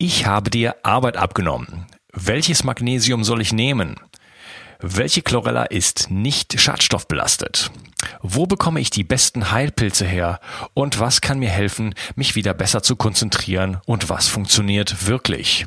Ich habe dir Arbeit abgenommen. Welches Magnesium soll ich nehmen? Welche Chlorella ist nicht schadstoffbelastet? Wo bekomme ich die besten Heilpilze her? Und was kann mir helfen, mich wieder besser zu konzentrieren? Und was funktioniert wirklich?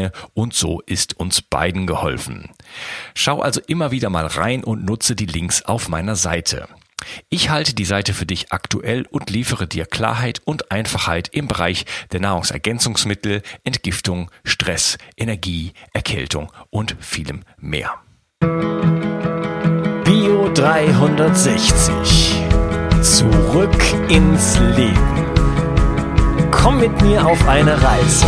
Szene und so ist uns beiden geholfen. Schau also immer wieder mal rein und nutze die Links auf meiner Seite. Ich halte die Seite für dich aktuell und liefere dir Klarheit und Einfachheit im Bereich der Nahrungsergänzungsmittel, Entgiftung, Stress, Energie, Erkältung und vielem mehr. Bio 360. Zurück ins Leben. Komm mit mir auf eine Reise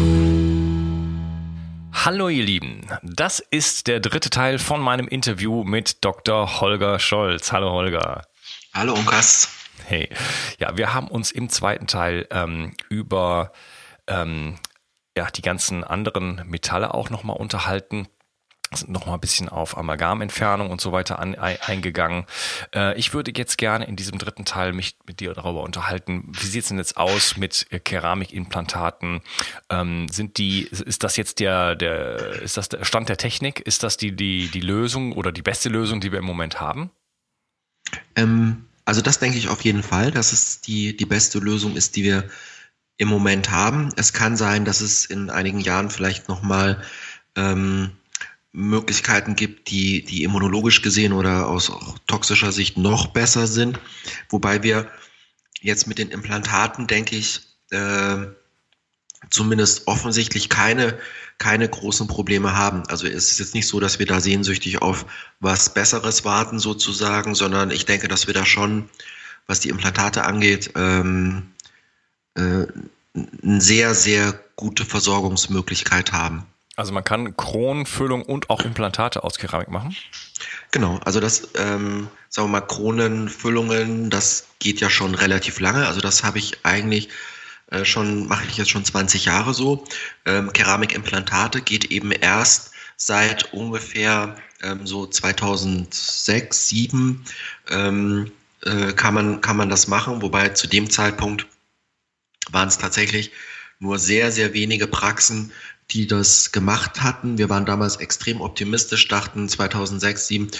Hallo ihr Lieben, das ist der dritte Teil von meinem Interview mit Dr. Holger Scholz. Hallo Holger. Hallo Unkas. Hey, ja, wir haben uns im zweiten Teil ähm, über ähm, ja, die ganzen anderen Metalle auch nochmal unterhalten sind noch mal ein bisschen auf Amalgamentfernung und so weiter an, eingegangen. Äh, ich würde jetzt gerne in diesem dritten Teil mich mit dir darüber unterhalten. Wie sieht es denn jetzt aus mit Keramikimplantaten? Ähm, sind die, ist das jetzt der, der, ist das der Stand der Technik? Ist das die, die, die Lösung oder die beste Lösung, die wir im Moment haben? Ähm, also das denke ich auf jeden Fall, dass es die, die beste Lösung ist, die wir im Moment haben. Es kann sein, dass es in einigen Jahren vielleicht nochmal ähm, Möglichkeiten gibt, die, die immunologisch gesehen oder aus toxischer Sicht noch besser sind. Wobei wir jetzt mit den Implantaten, denke ich, äh, zumindest offensichtlich keine, keine großen Probleme haben. Also es ist jetzt nicht so, dass wir da sehnsüchtig auf was Besseres warten sozusagen, sondern ich denke, dass wir da schon, was die Implantate angeht, ähm, äh, eine sehr, sehr gute Versorgungsmöglichkeit haben. Also man kann Kronenfüllung und auch Implantate aus Keramik machen? Genau, also das, ähm, sagen wir mal, Kronenfüllungen, das geht ja schon relativ lange. Also das habe ich eigentlich äh, schon, mache ich jetzt schon 20 Jahre so. Ähm, Keramikimplantate geht eben erst seit ungefähr ähm, so 2006, 2007 ähm, äh, kann, man, kann man das machen, wobei zu dem Zeitpunkt waren es tatsächlich nur sehr, sehr wenige Praxen, die das gemacht hatten. Wir waren damals extrem optimistisch, dachten 2006, 2007,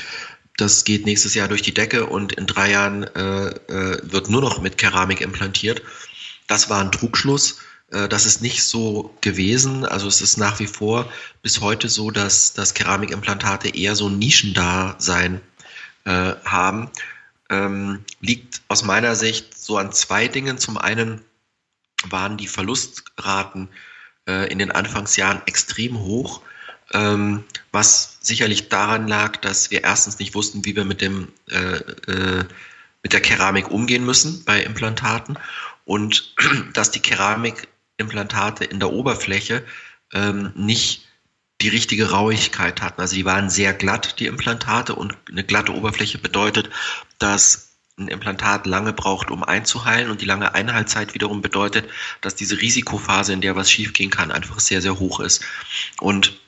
das geht nächstes Jahr durch die Decke und in drei Jahren äh, äh, wird nur noch mit Keramik implantiert. Das war ein Trugschluss. Äh, das ist nicht so gewesen. Also es ist nach wie vor bis heute so, dass, dass Keramikimplantate eher so ein Nischendasein äh, haben. Ähm, liegt aus meiner Sicht so an zwei Dingen. Zum einen waren die Verlustraten in den Anfangsjahren extrem hoch, ähm, was sicherlich daran lag, dass wir erstens nicht wussten, wie wir mit dem äh, äh, mit der Keramik umgehen müssen bei Implantaten und dass die Keramikimplantate in der Oberfläche ähm, nicht die richtige Rauigkeit hatten. Also die waren sehr glatt, die Implantate, und eine glatte Oberfläche bedeutet, dass ein Implantat lange braucht, um einzuheilen und die lange Einheitszeit wiederum bedeutet, dass diese Risikophase, in der was schiefgehen kann, einfach sehr, sehr hoch ist. Und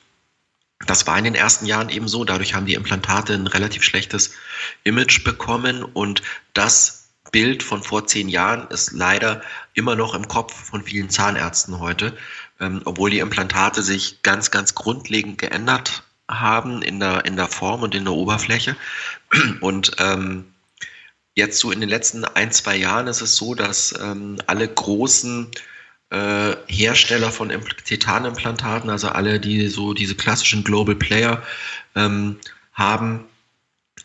das war in den ersten Jahren eben so. Dadurch haben die Implantate ein relativ schlechtes Image bekommen und das Bild von vor zehn Jahren ist leider immer noch im Kopf von vielen Zahnärzten heute, ähm, obwohl die Implantate sich ganz, ganz grundlegend geändert haben in der, in der Form und in der Oberfläche. Und ähm, Jetzt so in den letzten ein, zwei Jahren ist es so, dass ähm, alle großen äh, Hersteller von Titanimplantaten, also alle, die so diese klassischen Global Player ähm, haben,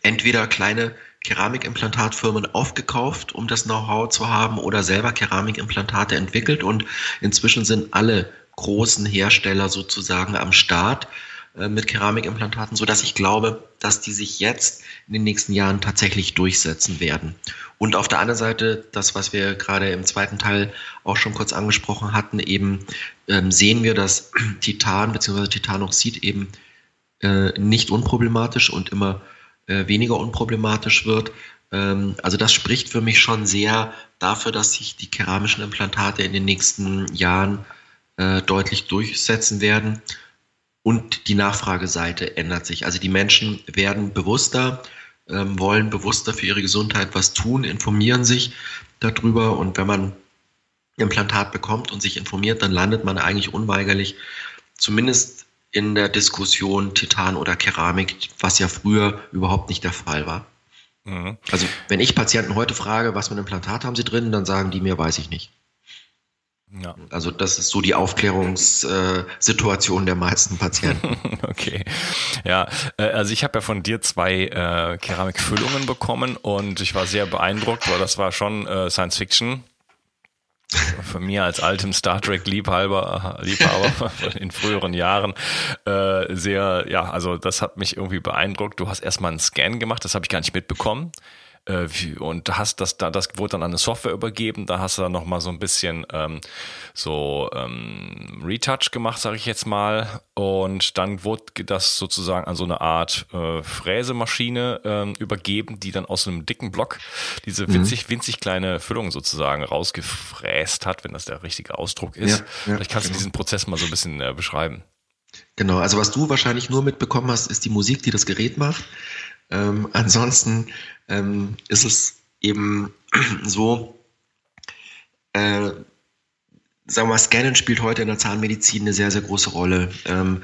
entweder kleine Keramikimplantatfirmen aufgekauft, um das Know-how zu haben, oder selber Keramikimplantate entwickelt. Und inzwischen sind alle großen Hersteller sozusagen am Start mit Keramikimplantaten, so dass ich glaube, dass die sich jetzt in den nächsten Jahren tatsächlich durchsetzen werden. Und auf der anderen Seite, das, was wir gerade im zweiten Teil auch schon kurz angesprochen hatten, eben ähm, sehen wir, dass Titan bzw. Titanoxid eben äh, nicht unproblematisch und immer äh, weniger unproblematisch wird. Ähm, also das spricht für mich schon sehr dafür, dass sich die keramischen Implantate in den nächsten Jahren äh, deutlich durchsetzen werden. Und die Nachfrageseite ändert sich. Also die Menschen werden bewusster, ähm, wollen bewusster für ihre Gesundheit was tun, informieren sich darüber. Und wenn man Implantat bekommt und sich informiert, dann landet man eigentlich unweigerlich zumindest in der Diskussion Titan oder Keramik, was ja früher überhaupt nicht der Fall war. Mhm. Also wenn ich Patienten heute frage, was für ein Implantat haben sie drin, dann sagen die mir, weiß ich nicht. Ja. Also das ist so die Aufklärungssituation der meisten Patienten. okay. Ja, äh, also ich habe ja von dir zwei äh, Keramikfüllungen bekommen und ich war sehr beeindruckt, weil das war schon äh, Science Fiction. Für mir als altem Star Trek Liebhaber, Liebhaber in früheren Jahren äh, sehr, ja, also das hat mich irgendwie beeindruckt. Du hast erstmal einen Scan gemacht, das habe ich gar nicht mitbekommen. Äh, und hast das da, das wurde dann an eine Software übergeben, da hast du dann nochmal so ein bisschen ähm, so ähm, Retouch gemacht, sage ich jetzt mal. Und dann wurde das sozusagen an so eine Art äh, Fräsemaschine ähm, übergeben, die dann aus einem dicken Block diese mhm. winzig, winzig kleine Füllung sozusagen rausgefräst hat, wenn das der richtige Ausdruck ist. Ja, ja, Vielleicht kannst genau. du diesen Prozess mal so ein bisschen äh, beschreiben. Genau, also was du wahrscheinlich nur mitbekommen hast, ist die Musik, die das Gerät macht. Ähm, ansonsten ähm, ist es eben so, äh, sagen wir mal, Scannen spielt heute in der Zahnmedizin eine sehr, sehr große Rolle. Ähm,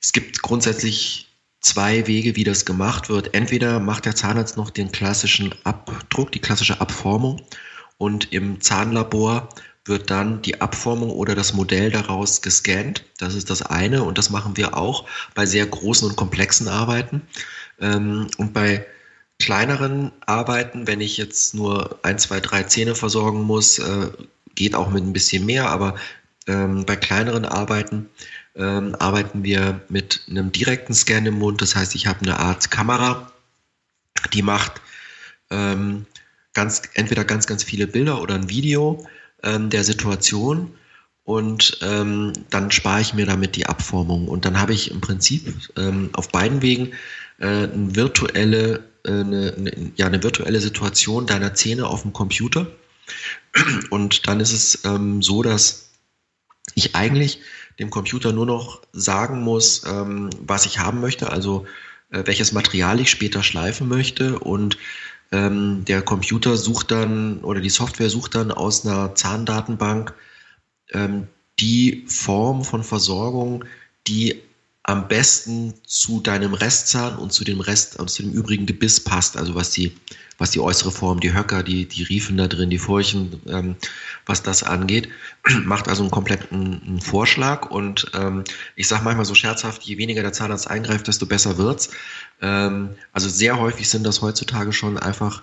es gibt grundsätzlich zwei Wege, wie das gemacht wird. Entweder macht der Zahnarzt noch den klassischen Abdruck, die klassische Abformung und im Zahnlabor wird dann die Abformung oder das Modell daraus gescannt. Das ist das eine und das machen wir auch bei sehr großen und komplexen Arbeiten. Ähm, und bei kleineren Arbeiten, wenn ich jetzt nur ein, zwei, drei Zähne versorgen muss, äh, geht auch mit ein bisschen mehr, aber ähm, bei kleineren Arbeiten ähm, arbeiten wir mit einem direkten Scan im Mund. Das heißt, ich habe eine Art Kamera, die macht ähm, ganz, entweder ganz, ganz viele Bilder oder ein Video ähm, der Situation und ähm, dann spare ich mir damit die Abformung. Und dann habe ich im Prinzip ähm, auf beiden Wegen äh, eine virtuelle, äh, eine, eine, ja, eine virtuelle Situation deiner Zähne auf dem Computer. Und dann ist es ähm, so, dass ich eigentlich dem Computer nur noch sagen muss, ähm, was ich haben möchte, also äh, welches Material ich später schleifen möchte. Und ähm, der Computer sucht dann oder die Software sucht dann aus einer Zahndatenbank ähm, die Form von Versorgung, die am besten zu deinem Restzahn und zu dem Rest, zu dem übrigen Gebiss passt. Also was die, was die äußere Form, die Höcker, die, die Riefen da drin, die Furchen, ähm, was das angeht, macht also einen kompletten einen Vorschlag. Und ähm, ich sage manchmal so scherzhaft, je weniger der Zahnarzt eingreift, desto besser wird's. Ähm, also sehr häufig sind das heutzutage schon einfach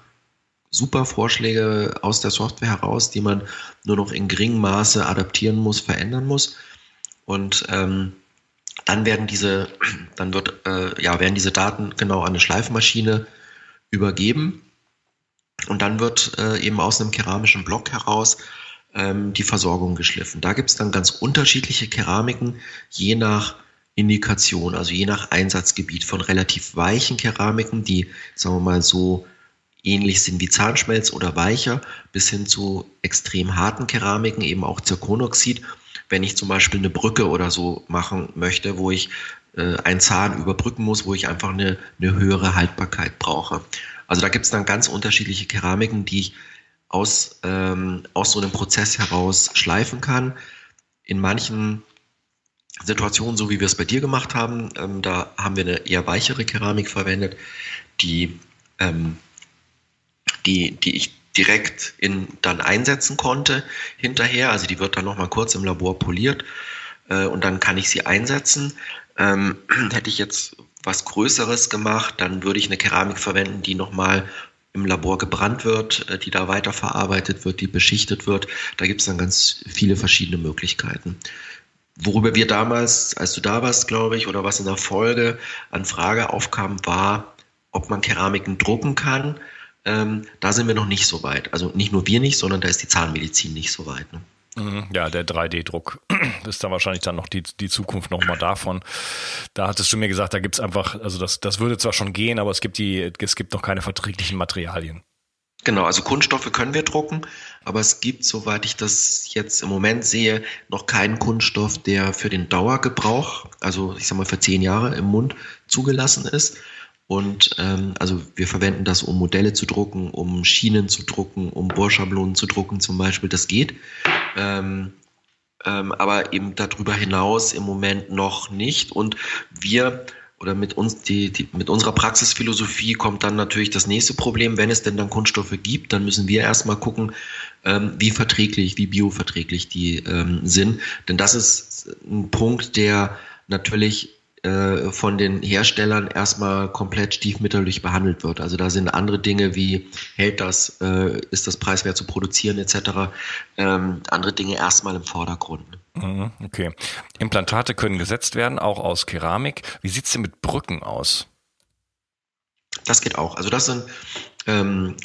super Vorschläge aus der Software heraus, die man nur noch in geringem Maße adaptieren muss, verändern muss. Und ähm, dann werden diese, dann wird, äh, ja, werden diese Daten genau an eine Schleifmaschine übergeben und dann wird äh, eben aus einem keramischen Block heraus ähm, die Versorgung geschliffen. Da gibt es dann ganz unterschiedliche Keramiken, je nach Indikation, also je nach Einsatzgebiet von relativ weichen Keramiken, die, sagen wir mal, so ähnlich sind wie Zahnschmelz oder weicher, bis hin zu extrem harten Keramiken, eben auch Zirkonoxid wenn ich zum Beispiel eine Brücke oder so machen möchte, wo ich äh, einen Zahn überbrücken muss, wo ich einfach eine, eine höhere Haltbarkeit brauche. Also da gibt es dann ganz unterschiedliche Keramiken, die ich aus, ähm, aus so einem Prozess heraus schleifen kann. In manchen Situationen, so wie wir es bei dir gemacht haben, ähm, da haben wir eine eher weichere Keramik verwendet, die, ähm, die, die ich direkt in, dann einsetzen konnte hinterher. Also die wird dann nochmal kurz im Labor poliert. äh, und dann kann ich sie einsetzen. Ähm, hätte ich jetzt was Größeres gemacht, dann würde ich eine Keramik verwenden, die nochmal im Labor gebrannt wird, äh, die da weiterverarbeitet wird, die beschichtet wird. Da gibt es dann ganz viele verschiedene Möglichkeiten. Worüber wir damals, als du da warst, glaube ich, oder was in der Folge an Frage aufkam, war, ob man Keramiken drucken kann. Ähm, da sind wir noch nicht so weit. Also nicht nur wir nicht, sondern da ist die Zahnmedizin nicht so weit. Ne? Mhm. Ja, der 3D-Druck ist dann wahrscheinlich dann noch die, die Zukunft nochmal davon. Da hattest du mir gesagt, da gibt es einfach, also das, das würde zwar schon gehen, aber es gibt die, es gibt noch keine verträglichen Materialien. Genau, also Kunststoffe können wir drucken, aber es gibt, soweit ich das jetzt im Moment sehe, noch keinen Kunststoff, der für den Dauergebrauch, also ich sag mal für zehn Jahre im Mund zugelassen ist. Und ähm, also wir verwenden das, um Modelle zu drucken, um Schienen zu drucken, um Bohrschablonen zu drucken zum Beispiel. Das geht. Ähm, ähm, aber eben darüber hinaus im Moment noch nicht. Und wir oder mit uns die, die, mit unserer Praxisphilosophie kommt dann natürlich das nächste Problem. Wenn es denn dann Kunststoffe gibt, dann müssen wir erstmal gucken, ähm, wie verträglich, wie bioverträglich die ähm, sind. Denn das ist ein Punkt, der natürlich äh, von den Herstellern erstmal komplett stiefmütterlich behandelt wird. Also da sind andere Dinge wie hält das, äh, ist das preiswert zu produzieren etc. Ähm, andere Dinge erstmal im Vordergrund. Mhm, okay. Implantate können gesetzt werden, auch aus Keramik. Wie sieht es denn mit Brücken aus? Das geht auch. Also das sind ähm,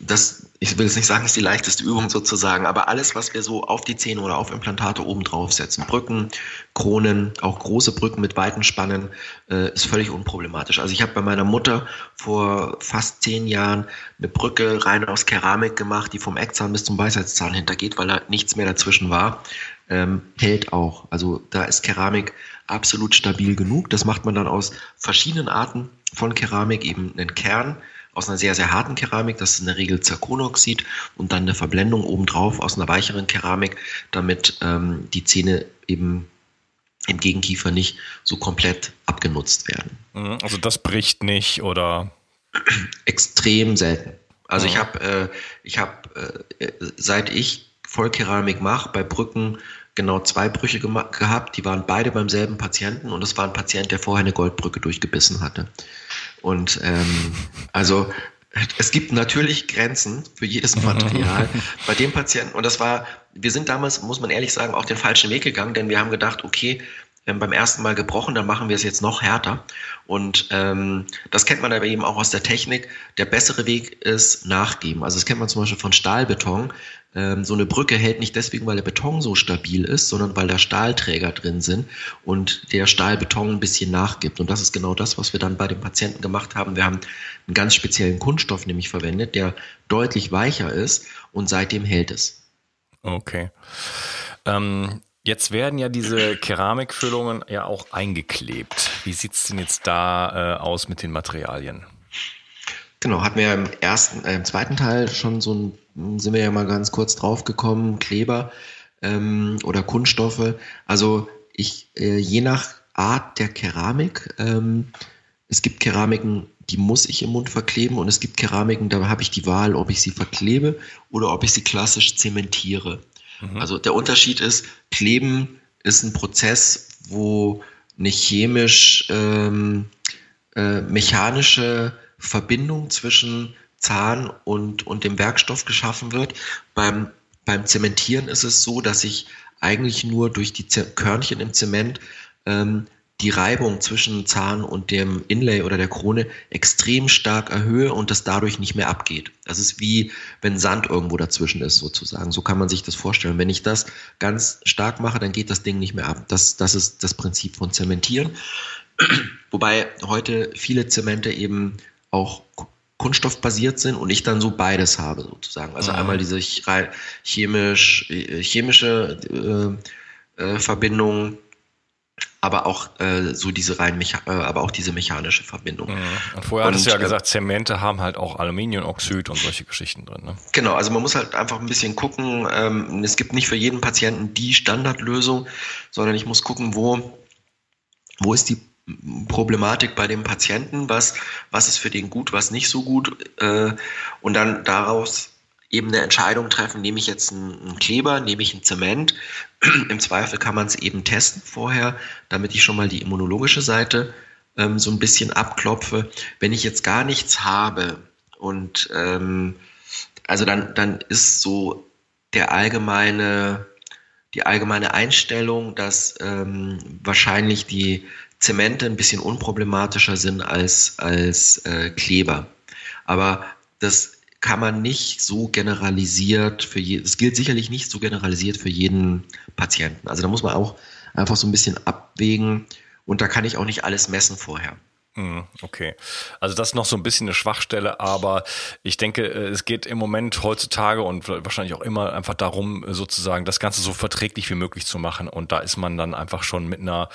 das, ich will jetzt nicht sagen, ist die leichteste Übung sozusagen, aber alles, was wir so auf die Zähne oder auf Implantate oben drauf setzen, Brücken, Kronen, auch große Brücken mit weiten Spannen, äh, ist völlig unproblematisch. Also ich habe bei meiner Mutter vor fast zehn Jahren eine Brücke rein aus Keramik gemacht, die vom Eckzahn bis zum Weisheitszahn hintergeht, weil da nichts mehr dazwischen war. Ähm, hält auch. Also da ist Keramik absolut stabil genug. Das macht man dann aus verschiedenen Arten von Keramik, eben einen Kern, aus einer sehr, sehr harten Keramik, das ist in der Regel Zirkonoxid und dann eine Verblendung obendrauf aus einer weicheren Keramik, damit ähm, die Zähne eben im Gegenkiefer nicht so komplett abgenutzt werden. Mhm, also das bricht nicht oder? Extrem selten. Also ja. ich habe, äh, ich habe, äh, seit ich Vollkeramik mache, bei Brücken genau zwei Brüche gehabt. Die waren beide beim selben Patienten und es war ein Patient, der vorher eine Goldbrücke durchgebissen hatte. Und ähm, also es gibt natürlich Grenzen für jedes Material. Bei dem Patienten, und das war, wir sind damals, muss man ehrlich sagen, auch den falschen Weg gegangen, denn wir haben gedacht, okay, haben beim ersten Mal gebrochen, dann machen wir es jetzt noch härter. Und ähm, das kennt man aber eben auch aus der Technik. Der bessere Weg ist nachgeben. Also das kennt man zum Beispiel von Stahlbeton. Ähm, so eine Brücke hält nicht deswegen, weil der Beton so stabil ist, sondern weil da Stahlträger drin sind und der Stahlbeton ein bisschen nachgibt. Und das ist genau das, was wir dann bei den Patienten gemacht haben. Wir haben einen ganz speziellen Kunststoff nämlich verwendet, der deutlich weicher ist und seitdem hält es. Okay. Ähm, Jetzt werden ja diese Keramikfüllungen ja auch eingeklebt. Wie sieht es denn jetzt da äh, aus mit den Materialien? Genau, hatten wir im ersten, äh, im zweiten Teil schon so ein, sind wir ja mal ganz kurz drauf gekommen, Kleber ähm, oder Kunststoffe. Also ich, äh, je nach Art der Keramik, ähm, es gibt Keramiken, die muss ich im Mund verkleben und es gibt Keramiken, da habe ich die Wahl, ob ich sie verklebe oder ob ich sie klassisch zementiere. Mhm. Also der Unterschied ist, Kleben ist ein Prozess, wo eine chemisch ähm, äh, mechanische Verbindung zwischen Zahn und, und dem Werkstoff geschaffen wird. Beim, beim Zementieren ist es so, dass ich eigentlich nur durch die Körnchen im Zement ähm, die Reibung zwischen Zahn und dem Inlay oder der Krone extrem stark erhöhe und das dadurch nicht mehr abgeht. Das ist wie wenn Sand irgendwo dazwischen ist, sozusagen. So kann man sich das vorstellen. Wenn ich das ganz stark mache, dann geht das Ding nicht mehr ab. Das, das ist das Prinzip von Zementieren. Wobei heute viele Zemente eben auch kunststoffbasiert sind und ich dann so beides habe, sozusagen. Also mhm. einmal diese chemisch, äh, chemische äh, äh, Verbindung aber auch äh, so diese rein Mecha äh, aber auch diese mechanische Verbindung. Mhm. Und vorher hattest du ja äh, gesagt, Zemente haben halt auch Aluminiumoxid und solche Geschichten drin. Ne? Genau, also man muss halt einfach ein bisschen gucken. Ähm, es gibt nicht für jeden Patienten die Standardlösung, sondern ich muss gucken, wo, wo ist die Problematik bei dem Patienten, was, was ist für den gut, was nicht so gut, äh, und dann daraus eben eine Entscheidung treffen, nehme ich jetzt einen, Kleber, nehme ich einen Zement. Im Zweifel kann man es eben testen vorher, damit ich schon mal die immunologische Seite ähm, so ein bisschen abklopfe. Wenn ich jetzt gar nichts habe und ähm, also dann, dann ist so der allgemeine, die allgemeine Einstellung, dass ähm, wahrscheinlich die Zemente ein bisschen unproblematischer sind als, als äh, Kleber. Aber das kann man nicht so generalisiert für jeden, es gilt sicherlich nicht so generalisiert für jeden Patienten. Also da muss man auch einfach so ein bisschen abwägen und da kann ich auch nicht alles messen vorher. Hm, okay. Also das ist noch so ein bisschen eine Schwachstelle, aber ich denke, äh, es geht im Moment heutzutage und wahrscheinlich auch immer einfach darum, sozusagen das Ganze so verträglich wie möglich zu machen. Und da ist man dann einfach schon mit einer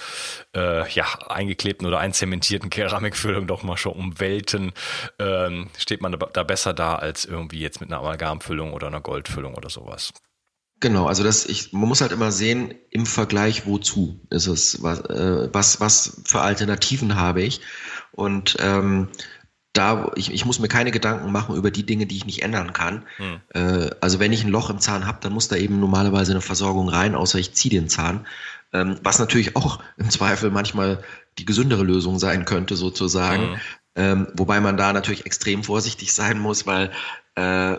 äh, ja, eingeklebten oder einzementierten Keramikfüllung doch mal schon um Welten, ähm, steht man da besser da als irgendwie jetzt mit einer Amalgamfüllung oder einer Goldfüllung oder sowas. Genau, also das, ich, man muss halt immer sehen, im Vergleich wozu ist es, was, äh, was, was für Alternativen habe ich. Und ähm, da, ich, ich muss mir keine Gedanken machen über die Dinge, die ich nicht ändern kann. Hm. Äh, also wenn ich ein Loch im Zahn habe, dann muss da eben normalerweise eine Versorgung rein, außer ich ziehe den Zahn. Ähm, was natürlich auch im Zweifel manchmal die gesündere Lösung sein könnte, sozusagen. Hm. Ähm, wobei man da natürlich extrem vorsichtig sein muss, weil äh,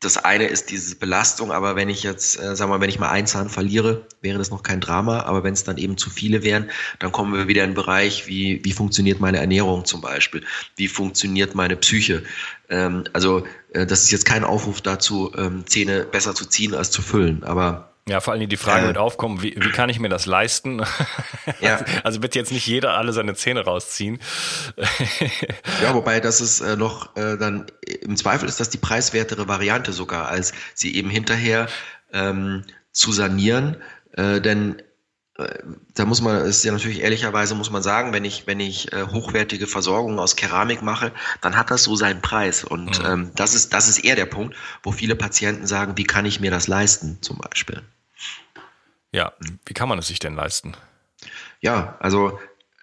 das eine ist diese Belastung, aber wenn ich jetzt, äh, sagen wir mal, wenn ich mal einen Zahn verliere, wäre das noch kein Drama, aber wenn es dann eben zu viele wären, dann kommen wir wieder in den Bereich, wie, wie funktioniert meine Ernährung zum Beispiel, wie funktioniert meine Psyche. Ähm, also äh, das ist jetzt kein Aufruf dazu, ähm, Zähne besser zu ziehen als zu füllen, aber ja, vor allem die Frage äh, wird aufkommen, wie, wie kann ich mir das leisten? Ja. Also wird jetzt nicht jeder alle seine Zähne rausziehen. ja, wobei das ist äh, noch äh, dann, im Zweifel ist das die preiswertere Variante sogar, als sie eben hinterher ähm, zu sanieren. Äh, denn äh, da muss man, ist ja natürlich ehrlicherweise muss man sagen, wenn ich, wenn ich äh, hochwertige Versorgung aus Keramik mache, dann hat das so seinen Preis. Und mhm. ähm, das ist, das ist eher der Punkt, wo viele Patienten sagen, wie kann ich mir das leisten, zum Beispiel. Ja, wie kann man es sich denn leisten? Ja, also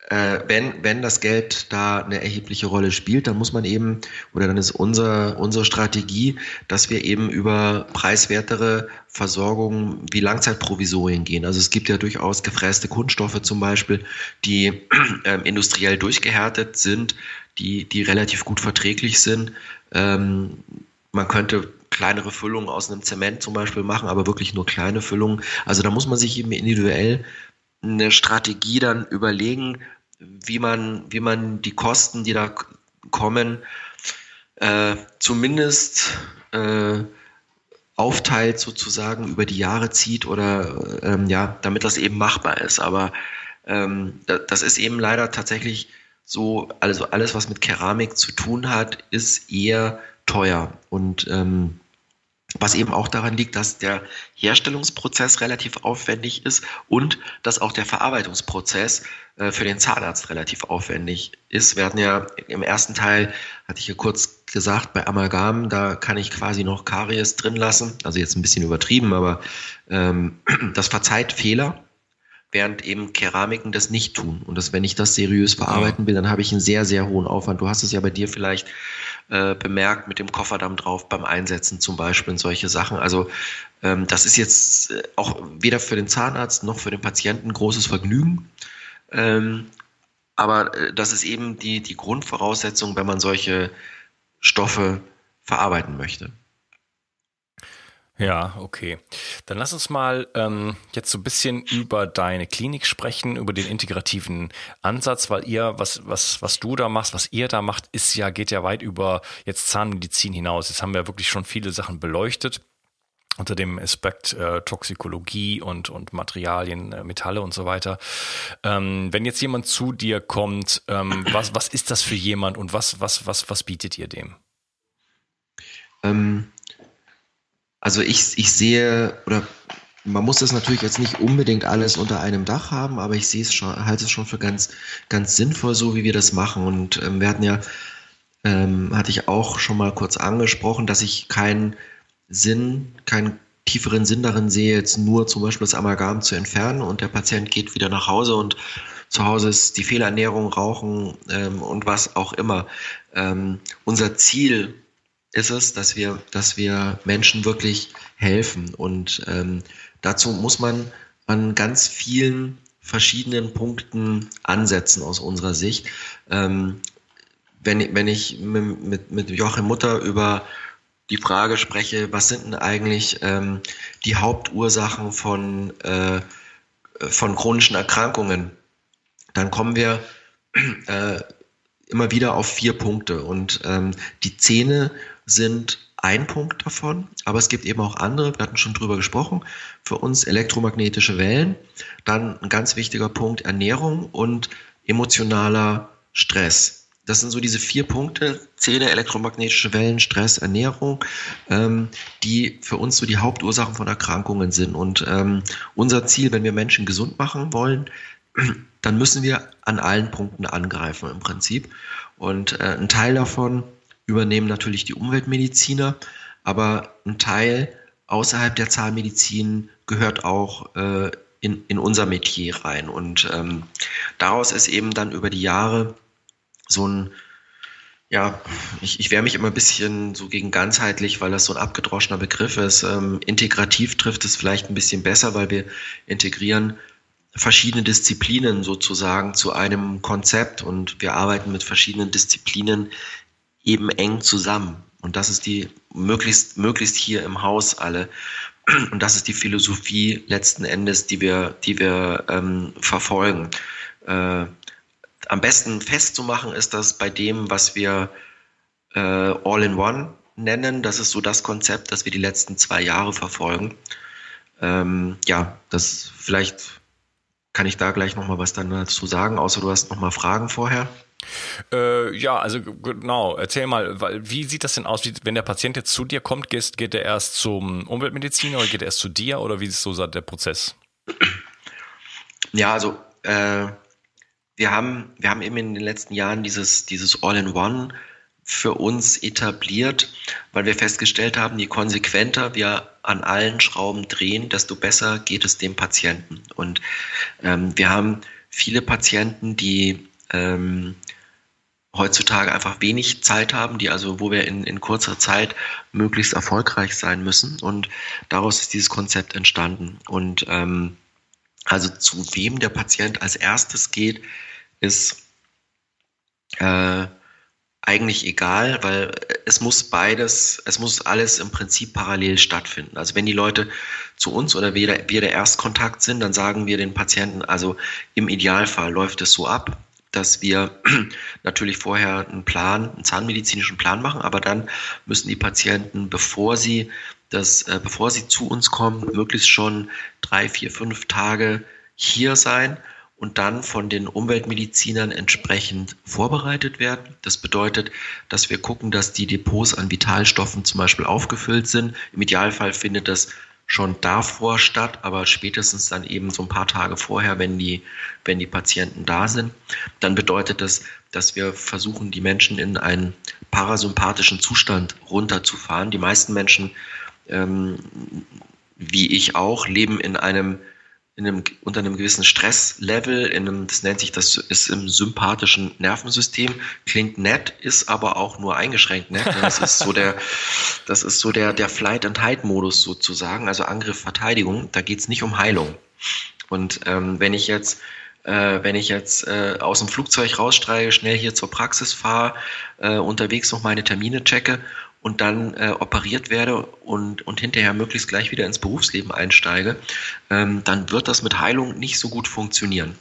äh, wenn, wenn das Geld da eine erhebliche Rolle spielt, dann muss man eben, oder dann ist unser, unsere Strategie, dass wir eben über preiswertere Versorgung wie Langzeitprovisorien gehen. Also es gibt ja durchaus gefräste Kunststoffe zum Beispiel, die äh, industriell durchgehärtet sind, die, die relativ gut verträglich sind. Ähm, man könnte kleinere Füllungen aus einem Zement zum Beispiel machen, aber wirklich nur kleine Füllungen. Also da muss man sich eben individuell eine Strategie dann überlegen, wie man, wie man die Kosten, die da kommen, äh, zumindest äh, aufteilt sozusagen über die Jahre zieht oder ähm, ja, damit das eben machbar ist. Aber ähm, das ist eben leider tatsächlich so, also alles, was mit Keramik zu tun hat, ist eher teuer. Und ähm, was eben auch daran liegt, dass der Herstellungsprozess relativ aufwendig ist und dass auch der Verarbeitungsprozess äh, für den Zahnarzt relativ aufwendig ist. Wir hatten ja im ersten Teil, hatte ich ja kurz gesagt, bei Amalgam, da kann ich quasi noch Karies drin lassen. Also jetzt ein bisschen übertrieben, aber ähm, das verzeiht Fehler während eben Keramiken das nicht tun. Und das, wenn ich das seriös bearbeiten will, dann habe ich einen sehr, sehr hohen Aufwand. Du hast es ja bei dir vielleicht äh, bemerkt mit dem Kofferdamm drauf beim Einsetzen zum Beispiel und solche Sachen. Also ähm, das ist jetzt äh, auch weder für den Zahnarzt noch für den Patienten großes Vergnügen. Ähm, aber äh, das ist eben die, die Grundvoraussetzung, wenn man solche Stoffe verarbeiten möchte. Ja, okay. Dann lass uns mal ähm, jetzt so ein bisschen über deine Klinik sprechen, über den integrativen Ansatz, weil ihr, was, was, was du da machst, was ihr da macht, ist ja, geht ja weit über jetzt Zahnmedizin hinaus. Jetzt haben wir wirklich schon viele Sachen beleuchtet unter dem Aspekt äh, Toxikologie und, und Materialien, äh, Metalle und so weiter. Ähm, wenn jetzt jemand zu dir kommt, ähm, was, was ist das für jemand und was, was, was, was bietet ihr dem? Ähm, also ich, ich sehe, oder man muss das natürlich jetzt nicht unbedingt alles unter einem Dach haben, aber ich sehe es schon, halte es schon für ganz, ganz sinnvoll, so wie wir das machen. Und ähm, wir hatten ja, ähm, hatte ich auch schon mal kurz angesprochen, dass ich keinen Sinn, keinen tieferen Sinn darin sehe, jetzt nur zum Beispiel das Amalgam zu entfernen und der Patient geht wieder nach Hause und zu Hause ist die Fehlernährung, Rauchen ähm, und was auch immer. Ähm, unser Ziel ist es, dass wir, dass wir Menschen wirklich helfen. Und ähm, dazu muss man an ganz vielen verschiedenen Punkten ansetzen aus unserer Sicht. Ähm, wenn, wenn ich mit, mit Joachim Mutter über die Frage spreche, was sind denn eigentlich ähm, die Hauptursachen von, äh, von chronischen Erkrankungen, dann kommen wir äh, immer wieder auf vier Punkte. Und ähm, die Zähne sind ein Punkt davon, aber es gibt eben auch andere, wir hatten schon drüber gesprochen, für uns elektromagnetische Wellen, dann ein ganz wichtiger Punkt Ernährung und emotionaler Stress. Das sind so diese vier Punkte, Zähne, elektromagnetische Wellen, Stress, Ernährung, ähm, die für uns so die Hauptursachen von Erkrankungen sind. Und ähm, unser Ziel, wenn wir Menschen gesund machen wollen, dann müssen wir an allen Punkten angreifen im Prinzip. Und äh, ein Teil davon übernehmen natürlich die Umweltmediziner, aber ein Teil außerhalb der Zahnmedizin gehört auch äh, in, in unser Metier rein. Und ähm, daraus ist eben dann über die Jahre so ein, ja, ich, ich wehre mich immer ein bisschen so gegen ganzheitlich, weil das so ein abgedroschener Begriff ist. Ähm, integrativ trifft es vielleicht ein bisschen besser, weil wir integrieren verschiedene Disziplinen sozusagen zu einem Konzept und wir arbeiten mit verschiedenen Disziplinen eben eng zusammen. Und das ist die möglichst, möglichst hier im Haus alle. Und das ist die Philosophie letzten Endes, die wir, die wir ähm, verfolgen. Äh, am besten festzumachen ist das bei dem, was wir äh, All-in-One nennen. Das ist so das Konzept, das wir die letzten zwei Jahre verfolgen. Ähm, ja, das vielleicht kann ich da gleich noch mal was dann dazu sagen, außer du hast noch mal Fragen vorher. Äh, ja, also genau. Erzähl mal, wie sieht das denn aus, wie, wenn der Patient jetzt zu dir kommt, geht, geht er erst zum Umweltmediziner oder geht er erst zu dir oder wie ist so der Prozess? Ja, also äh, wir haben, wir haben eben in den letzten Jahren dieses, dieses All-in-One für uns etabliert, weil wir festgestellt haben, je konsequenter wir an allen Schrauben drehen, desto besser geht es dem Patienten. Und ähm, wir haben viele Patienten, die ähm, heutzutage einfach wenig Zeit haben, die also, wo wir in, in kurzer Zeit möglichst erfolgreich sein müssen. Und daraus ist dieses Konzept entstanden. Und ähm, also zu wem der Patient als erstes geht, ist äh, eigentlich egal, weil es muss beides, es muss alles im Prinzip parallel stattfinden. Also wenn die Leute zu uns oder wir wir der Erstkontakt sind, dann sagen wir den Patienten, also im Idealfall läuft es so ab, dass wir natürlich vorher einen Plan, einen zahnmedizinischen Plan machen, aber dann müssen die Patienten, bevor sie das, äh, bevor sie zu uns kommen, möglichst schon drei, vier, fünf Tage hier sein und dann von den Umweltmedizinern entsprechend vorbereitet werden. Das bedeutet, dass wir gucken, dass die Depots an Vitalstoffen zum Beispiel aufgefüllt sind. Im Idealfall findet das schon davor statt, aber spätestens dann eben so ein paar Tage vorher, wenn die, wenn die Patienten da sind. Dann bedeutet das, dass wir versuchen, die Menschen in einen parasympathischen Zustand runterzufahren. Die meisten Menschen, ähm, wie ich auch, leben in einem in einem, unter einem gewissen Stresslevel, in einem, das nennt sich, das ist im sympathischen Nervensystem, klingt nett, ist aber auch nur eingeschränkt nett. Das ist so der, das ist so der, der Flight-and-Hide-Modus sozusagen, also Angriff, Verteidigung. Da geht's nicht um Heilung. Und ähm, wenn ich jetzt äh, wenn ich jetzt äh, aus dem Flugzeug rausstreige, schnell hier zur Praxis fahre, äh, unterwegs noch meine Termine checke und dann äh, operiert werde und, und hinterher möglichst gleich wieder ins Berufsleben einsteige, ähm, dann wird das mit Heilung nicht so gut funktionieren.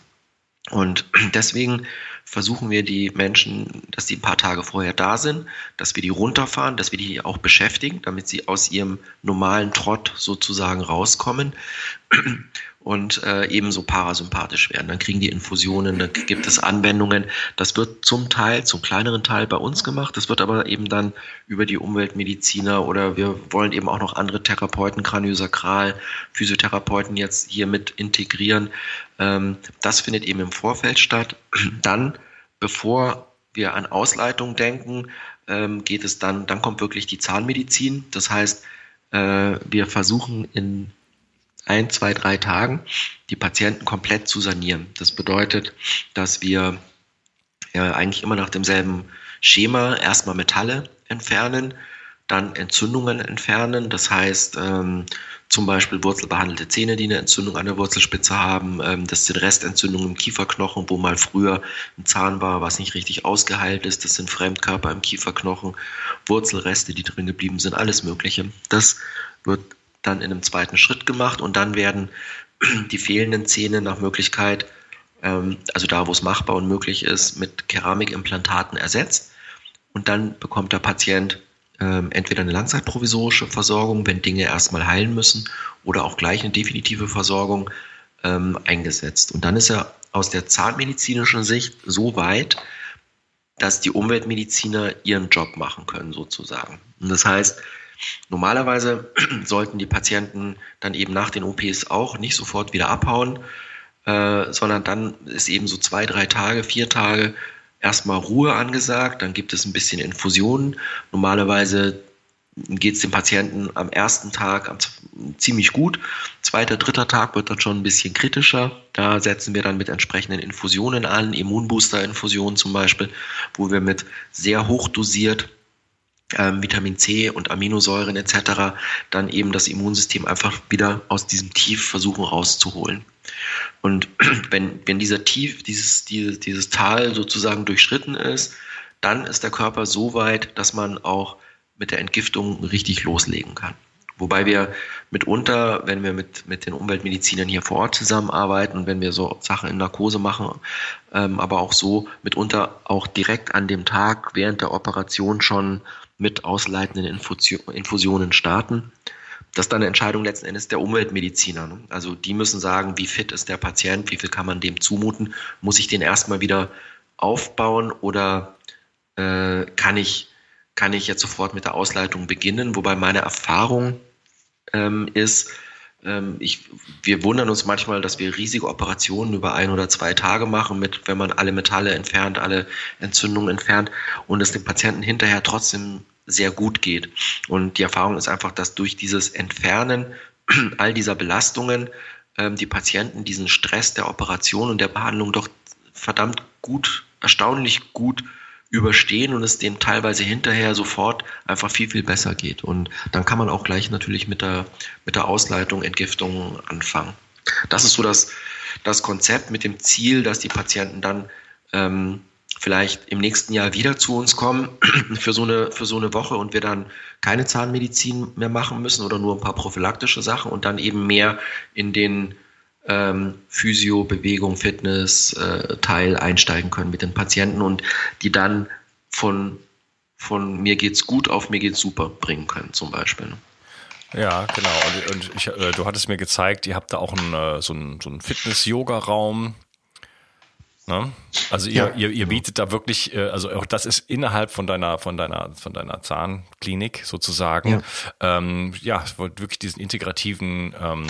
Und deswegen versuchen wir die Menschen, dass die ein paar Tage vorher da sind, dass wir die runterfahren, dass wir die auch beschäftigen, damit sie aus ihrem normalen Trott sozusagen rauskommen und äh, ebenso parasympathisch werden. Dann kriegen die Infusionen, dann gibt es Anwendungen. Das wird zum Teil, zum kleineren Teil bei uns gemacht. Das wird aber eben dann über die Umweltmediziner oder wir wollen eben auch noch andere Therapeuten, Kraniosakral, Physiotherapeuten jetzt hier mit integrieren. Ähm, das findet eben im Vorfeld statt. Dann, bevor wir an Ausleitung denken, ähm, geht es dann, dann kommt wirklich die Zahnmedizin. Das heißt, äh, wir versuchen in ein, zwei, drei Tagen die Patienten komplett zu sanieren. Das bedeutet, dass wir ja, eigentlich immer nach demselben Schema erstmal Metalle entfernen, dann Entzündungen entfernen. Das heißt, ähm, zum Beispiel wurzelbehandelte Zähne, die eine Entzündung an der Wurzelspitze haben. Ähm, das sind Restentzündungen im Kieferknochen, wo mal früher ein Zahn war, was nicht richtig ausgeheilt ist. Das sind Fremdkörper im Kieferknochen, Wurzelreste, die drin geblieben sind, alles Mögliche. Das wird dann in einem zweiten Schritt gemacht und dann werden die fehlenden Zähne nach Möglichkeit, ähm, also da, wo es machbar und möglich ist, mit Keramikimplantaten ersetzt. Und dann bekommt der Patient ähm, entweder eine langzeitprovisorische Versorgung, wenn Dinge erstmal heilen müssen, oder auch gleich eine definitive Versorgung ähm, eingesetzt. Und dann ist er aus der zahnmedizinischen Sicht so weit, dass die Umweltmediziner ihren Job machen können, sozusagen. Und das heißt, normalerweise sollten die Patienten dann eben nach den OPs auch nicht sofort wieder abhauen, äh, sondern dann ist eben so zwei, drei Tage, vier Tage erstmal Ruhe angesagt, dann gibt es ein bisschen Infusionen. Normalerweise geht es dem Patienten am ersten Tag ziemlich gut. Zweiter, dritter Tag wird dann schon ein bisschen kritischer. Da setzen wir dann mit entsprechenden Infusionen an, Immunbooster-Infusionen zum Beispiel, wo wir mit sehr hoch dosiert ähm, Vitamin C und Aminosäuren etc. dann eben das Immunsystem einfach wieder aus diesem Tief versuchen rauszuholen. Und wenn, wenn dieser Tief, dieses, dieses, dieses Tal sozusagen durchschritten ist, dann ist der Körper so weit, dass man auch mit der Entgiftung richtig loslegen kann. Wobei wir mitunter, wenn wir mit, mit den Umweltmedizinern hier vor Ort zusammenarbeiten und wenn wir so Sachen in Narkose machen, ähm, aber auch so mitunter auch direkt an dem Tag während der Operation schon mit ausleitenden Infusionen starten. Das ist dann eine Entscheidung letzten Endes der Umweltmediziner. Ne? Also die müssen sagen, wie fit ist der Patient, wie viel kann man dem zumuten, muss ich den erstmal wieder aufbauen oder äh, kann, ich, kann ich jetzt sofort mit der Ausleitung beginnen? Wobei meine Erfahrung ähm, ist, ich, wir wundern uns manchmal, dass wir riesige Operationen über ein oder zwei Tage machen, mit, wenn man alle Metalle entfernt, alle Entzündungen entfernt und es dem Patienten hinterher trotzdem sehr gut geht. Und die Erfahrung ist einfach, dass durch dieses Entfernen all dieser Belastungen ähm, die Patienten diesen Stress der Operation und der Behandlung doch verdammt gut, erstaunlich gut überstehen und es denen teilweise hinterher sofort einfach viel, viel besser geht. Und dann kann man auch gleich natürlich mit der, mit der Ausleitung, Entgiftung anfangen. Das ist so das, das Konzept mit dem Ziel, dass die Patienten dann ähm, vielleicht im nächsten Jahr wieder zu uns kommen für so eine, für so eine Woche und wir dann keine Zahnmedizin mehr machen müssen oder nur ein paar prophylaktische Sachen und dann eben mehr in den ähm, Physio, Bewegung, Fitness äh, Teil einsteigen können mit den Patienten und die dann von, von mir geht's gut auf mir geht's super bringen können zum Beispiel. Ja, genau. Und, und ich, äh, du hattest mir gezeigt, ihr habt da auch einen, äh, so einen, so einen Fitness-Yoga-Raum. Ne? Also ihr, ja. ihr, ihr bietet da wirklich, äh, also auch das ist innerhalb von deiner, von deiner, von deiner Zahnklinik sozusagen, ja, ähm, ja wirklich diesen integrativen ähm,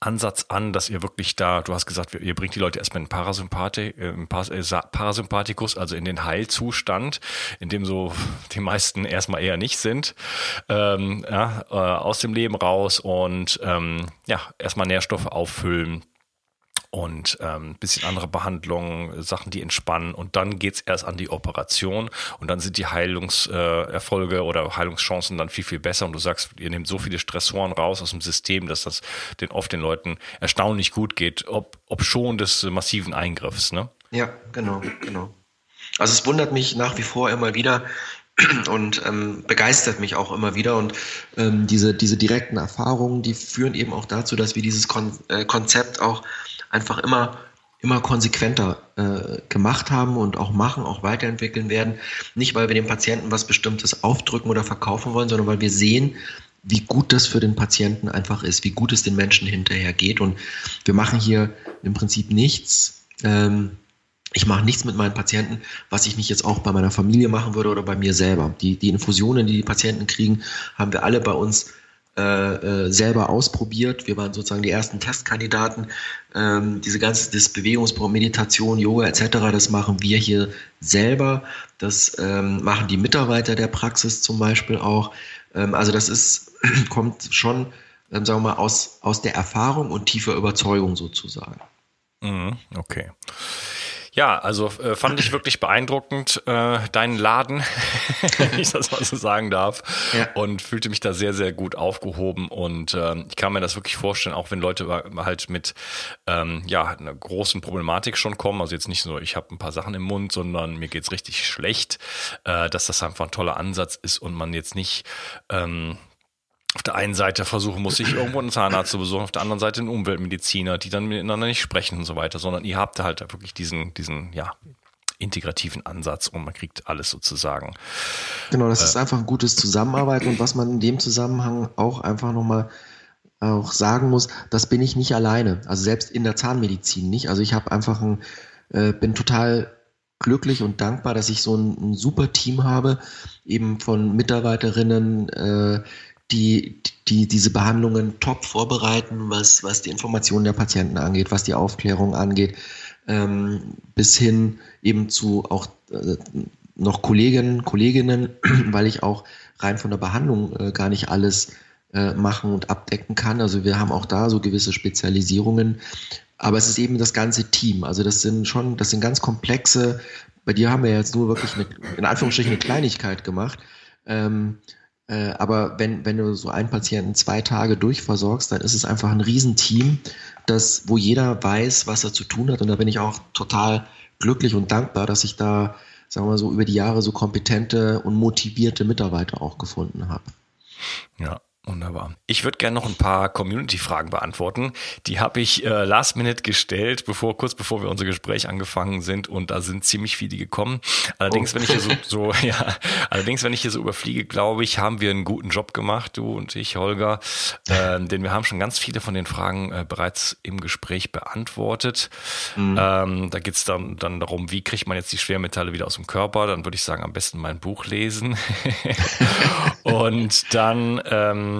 Ansatz an, dass ihr wirklich da, du hast gesagt, ihr bringt die Leute erstmal in Parasympathi, äh, Parasympathikus, also in den Heilzustand, in dem so die meisten erstmal eher nicht sind, ähm, ja, äh, aus dem Leben raus und ähm, ja, erstmal Nährstoffe auffüllen und ähm, bisschen andere Behandlungen, Sachen, die entspannen und dann geht's erst an die Operation und dann sind die Heilungserfolge äh, oder Heilungschancen dann viel, viel besser und du sagst, ihr nehmt so viele Stressoren raus aus dem System, dass das den oft den Leuten erstaunlich gut geht, ob, ob schon des massiven Eingriffs, ne? Ja, genau, genau. Also es wundert mich nach wie vor immer wieder, und ähm, begeistert mich auch immer wieder. Und ähm, diese, diese direkten Erfahrungen, die führen eben auch dazu, dass wir dieses Kon äh, Konzept auch einfach immer immer konsequenter äh, gemacht haben und auch machen, auch weiterentwickeln werden. Nicht, weil wir dem Patienten was Bestimmtes aufdrücken oder verkaufen wollen, sondern weil wir sehen, wie gut das für den Patienten einfach ist, wie gut es den Menschen hinterher geht. Und wir machen hier im Prinzip nichts. Ähm, ich mache nichts mit meinen Patienten, was ich nicht jetzt auch bei meiner Familie machen würde oder bei mir selber. Die, die Infusionen, die die Patienten kriegen, haben wir alle bei uns äh, äh, selber ausprobiert. Wir waren sozusagen die ersten Testkandidaten. Ähm, diese ganze das Bewegungsprogramm, Meditation, Yoga etc., das machen wir hier selber. Das ähm, machen die Mitarbeiter der Praxis zum Beispiel auch. Ähm, also das ist, kommt schon, ähm, sagen wir mal, aus, aus der Erfahrung und tiefer Überzeugung sozusagen. Mhm, okay. Ja, also äh, fand ich wirklich beeindruckend, äh, deinen Laden, wenn ich das mal so sagen darf. Ja. Und fühlte mich da sehr, sehr gut aufgehoben. Und äh, ich kann mir das wirklich vorstellen, auch wenn Leute halt mit ähm, ja, einer großen Problematik schon kommen. Also jetzt nicht so, ich habe ein paar Sachen im Mund, sondern mir geht's richtig schlecht, äh, dass das einfach ein toller Ansatz ist und man jetzt nicht ähm, auf der einen Seite versuchen muss, sich irgendwo einen Zahnarzt zu besuchen, auf der anderen Seite einen Umweltmediziner, die dann miteinander nicht sprechen und so weiter, sondern ihr habt halt wirklich diesen, diesen, ja, integrativen Ansatz und man kriegt alles sozusagen. Genau, das äh, ist einfach ein gutes Zusammenarbeiten und was man in dem Zusammenhang auch einfach nochmal auch sagen muss, das bin ich nicht alleine. Also selbst in der Zahnmedizin nicht. Also ich habe einfach ein, äh, bin total glücklich und dankbar, dass ich so ein, ein super Team habe, eben von Mitarbeiterinnen, äh, die, die diese Behandlungen top vorbereiten, was, was die Informationen der Patienten angeht, was die Aufklärung angeht, ähm, bis hin eben zu auch äh, noch Kolleginnen, Kolleginnen, weil ich auch rein von der Behandlung äh, gar nicht alles äh, machen und abdecken kann. Also wir haben auch da so gewisse Spezialisierungen. Aber es ist eben das ganze Team. Also das sind schon, das sind ganz komplexe, bei dir haben wir jetzt nur wirklich eine, in Anführungsstrichen eine Kleinigkeit gemacht. Ähm, äh, aber wenn, wenn du so einen Patienten zwei Tage durchversorgst, dann ist es einfach ein Riesenteam, das, wo jeder weiß, was er zu tun hat. Und da bin ich auch total glücklich und dankbar, dass ich da, sagen wir mal so, über die Jahre so kompetente und motivierte Mitarbeiter auch gefunden habe. Ja, Wunderbar. Ich würde gerne noch ein paar Community-Fragen beantworten. Die habe ich äh, last minute gestellt, bevor kurz bevor wir unser Gespräch angefangen sind und da sind ziemlich viele gekommen. Allerdings, oh. wenn ich hier so, so ja, allerdings, wenn ich hier so überfliege, glaube ich, haben wir einen guten Job gemacht, du und ich, Holger, äh, denn wir haben schon ganz viele von den Fragen äh, bereits im Gespräch beantwortet. Mhm. Ähm, da geht es dann, dann darum, wie kriegt man jetzt die Schwermetalle wieder aus dem Körper? Dann würde ich sagen, am besten mein Buch lesen. und dann ähm,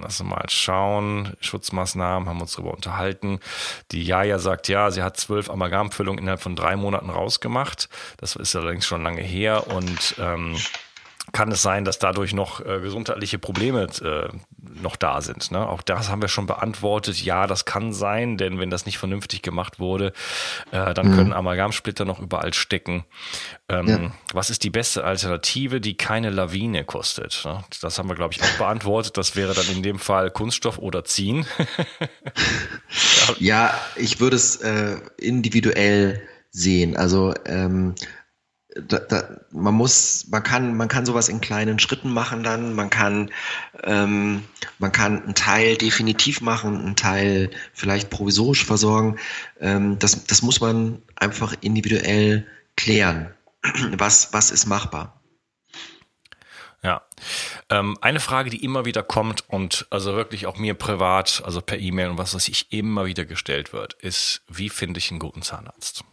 lass mal schauen, Schutzmaßnahmen, haben uns darüber unterhalten. Die Jaja sagt, ja, sie hat zwölf Amalgamfüllungen innerhalb von drei Monaten rausgemacht. Das ist allerdings schon lange her und ähm, kann es sein, dass dadurch noch äh, gesundheitliche Probleme äh, noch da sind. Ne? Auch das haben wir schon beantwortet. Ja, das kann sein, denn wenn das nicht vernünftig gemacht wurde, äh, dann mhm. können Amalgamsplitter noch überall stecken. Ähm, ja. Was ist die beste Alternative, die keine Lawine kostet? Ne? Das haben wir, glaube ich, auch beantwortet. Das wäre dann in dem Fall Kunststoff oder Ziehen. ja, ich würde es äh, individuell sehen. Also ähm, da, da, man muss, man kann, man kann sowas in kleinen Schritten machen dann. Man kann, ähm, man kann einen Teil definitiv machen, einen Teil vielleicht provisorisch versorgen. Ähm, das, das muss man einfach individuell klären. Was, was ist machbar? Ja. Ähm, eine Frage, die immer wieder kommt und also wirklich auch mir privat, also per E-Mail und was weiß ich, immer wieder gestellt wird, ist, wie finde ich einen guten Zahnarzt?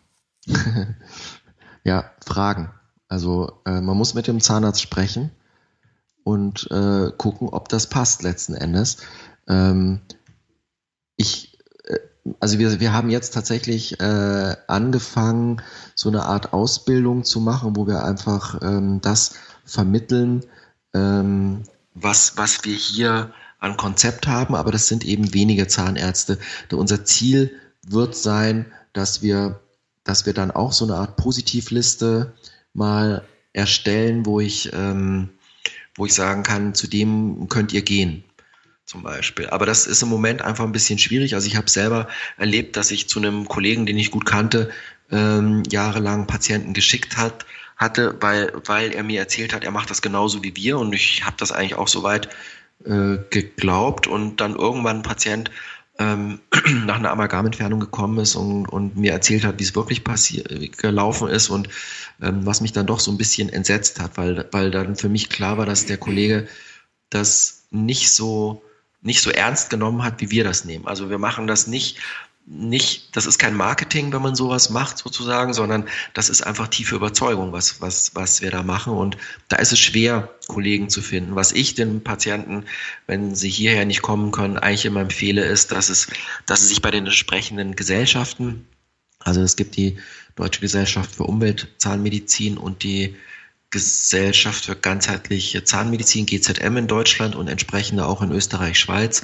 Ja, Fragen. Also äh, man muss mit dem Zahnarzt sprechen und äh, gucken, ob das passt letzten Endes. Ähm, ich, äh, also wir, wir haben jetzt tatsächlich äh, angefangen, so eine Art Ausbildung zu machen, wo wir einfach ähm, das vermitteln, ähm, was, was wir hier an Konzept haben, aber das sind eben wenige Zahnärzte. Unser Ziel wird sein, dass wir dass wir dann auch so eine Art Positivliste mal erstellen, wo ich, ähm, wo ich sagen kann, zu dem könnt ihr gehen zum Beispiel. Aber das ist im Moment einfach ein bisschen schwierig. Also ich habe selber erlebt, dass ich zu einem Kollegen, den ich gut kannte, ähm, jahrelang Patienten geschickt hat, hatte, weil, weil er mir erzählt hat, er macht das genauso wie wir und ich habe das eigentlich auch soweit äh, geglaubt und dann irgendwann ein Patient ähm, nach einer Amalgamentfernung gekommen ist und, und mir erzählt hat, wie es wirklich passiert, gelaufen ist und ähm, was mich dann doch so ein bisschen entsetzt hat, weil, weil dann für mich klar war, dass der Kollege das nicht so nicht so ernst genommen hat, wie wir das nehmen. Also wir machen das nicht nicht, das ist kein Marketing, wenn man sowas macht sozusagen, sondern das ist einfach tiefe Überzeugung, was, was, was wir da machen. Und da ist es schwer, Kollegen zu finden. Was ich den Patienten, wenn sie hierher nicht kommen können, eigentlich immer empfehle, ist, dass es, dass sie sich bei den entsprechenden Gesellschaften, also es gibt die Deutsche Gesellschaft für Umweltzahnmedizin und die Gesellschaft für ganzheitliche Zahnmedizin, GZM in Deutschland und entsprechende auch in Österreich, Schweiz,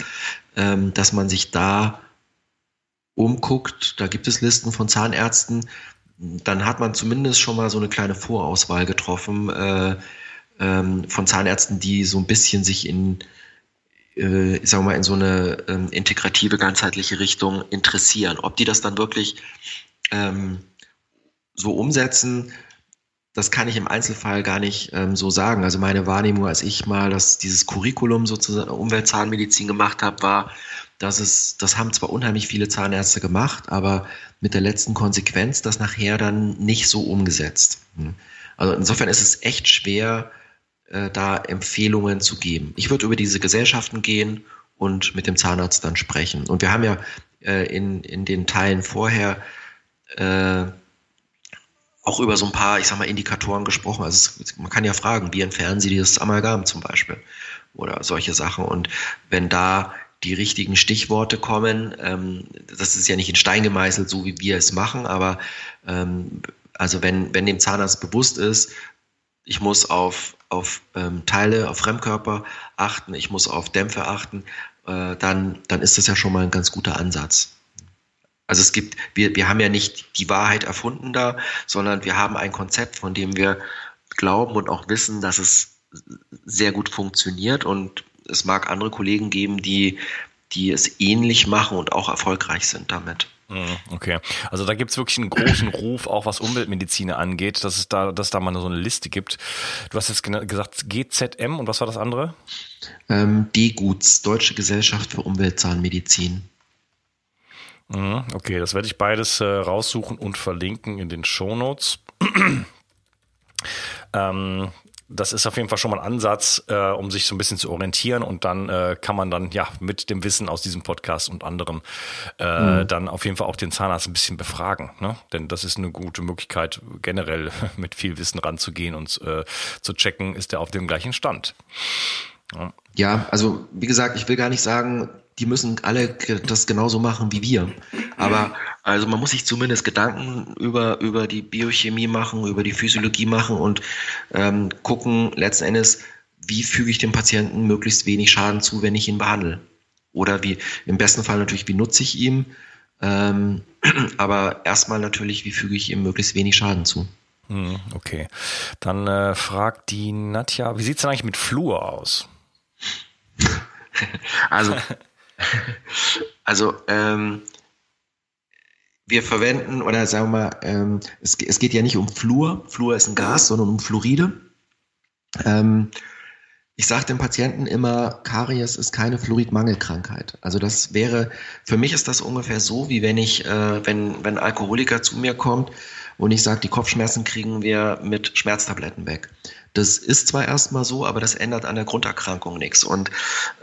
ähm, dass man sich da umguckt, da gibt es Listen von Zahnärzten, dann hat man zumindest schon mal so eine kleine Vorauswahl getroffen äh, ähm, von Zahnärzten, die so ein bisschen sich in, äh, ich sag mal, in so eine ähm, integrative, ganzheitliche Richtung interessieren. Ob die das dann wirklich ähm, so umsetzen, das kann ich im Einzelfall gar nicht ähm, so sagen. Also meine Wahrnehmung, als ich mal das, dieses Curriculum sozusagen Umweltzahnmedizin gemacht habe, war, dass es, das haben zwar unheimlich viele Zahnärzte gemacht, aber mit der letzten Konsequenz das nachher dann nicht so umgesetzt. Hm. Also insofern ist es echt schwer, äh, da Empfehlungen zu geben. Ich würde über diese Gesellschaften gehen und mit dem Zahnarzt dann sprechen. Und wir haben ja äh, in, in den Teilen vorher äh, auch über so ein paar, ich sag mal, Indikatoren gesprochen. Also es, man kann ja fragen, wie entfernen Sie dieses Amalgam zum Beispiel oder solche Sachen. Und wenn da die richtigen Stichworte kommen, ähm, das ist ja nicht in Stein gemeißelt, so wie wir es machen, aber ähm, also wenn, wenn dem Zahnarzt bewusst ist, ich muss auf, auf ähm, Teile, auf Fremdkörper achten, ich muss auf Dämpfe achten, äh, dann, dann ist das ja schon mal ein ganz guter Ansatz. Also es gibt, wir, wir haben ja nicht die Wahrheit erfunden da, sondern wir haben ein Konzept, von dem wir glauben und auch wissen, dass es sehr gut funktioniert und es mag andere Kollegen geben, die, die es ähnlich machen und auch erfolgreich sind damit. Mhm, okay, also da gibt es wirklich einen großen Ruf, auch was Umweltmedizin angeht, dass es da, dass da mal so eine Liste gibt. Du hast jetzt gesagt GZM und was war das andere? Ähm, DGUTS, Deutsche Gesellschaft für Umweltzahnmedizin. Mhm, okay, das werde ich beides äh, raussuchen und verlinken in den Shownotes. ähm, das ist auf jeden Fall schon mal ein Ansatz, äh, um sich so ein bisschen zu orientieren und dann äh, kann man dann ja mit dem Wissen aus diesem Podcast und anderem äh, mhm. dann auf jeden Fall auch den Zahnarzt ein bisschen befragen, ne? Denn das ist eine gute Möglichkeit, generell mit viel Wissen ranzugehen und äh, zu checken, ist er auf dem gleichen Stand. Ja. ja, also wie gesagt, ich will gar nicht sagen, die müssen alle das genauso machen wie wir. Aber also man muss sich zumindest Gedanken über, über die Biochemie machen, über die Physiologie machen und ähm, gucken letzten Endes, wie füge ich dem Patienten möglichst wenig Schaden zu, wenn ich ihn behandle. Oder wie, im besten Fall natürlich, wie nutze ich ihm, ähm, aber erstmal natürlich, wie füge ich ihm möglichst wenig Schaden zu. Hm, okay. Dann äh, fragt die Nadja, wie sieht es denn eigentlich mit Fluor aus? also also ähm, wir verwenden, oder sagen wir mal, ähm, es, es, geht ja nicht um Fluor, Fluor ist ein Gas, sondern um Fluoride. Ähm, ich sage den Patienten immer, Karies ist keine Fluoridmangelkrankheit. Also das wäre, für mich ist das ungefähr so, wie wenn ich, äh, wenn, wenn Alkoholiker zu mir kommt und ich sage, die Kopfschmerzen kriegen wir mit Schmerztabletten weg. Das ist zwar erstmal so, aber das ändert an der Grunderkrankung nichts. Und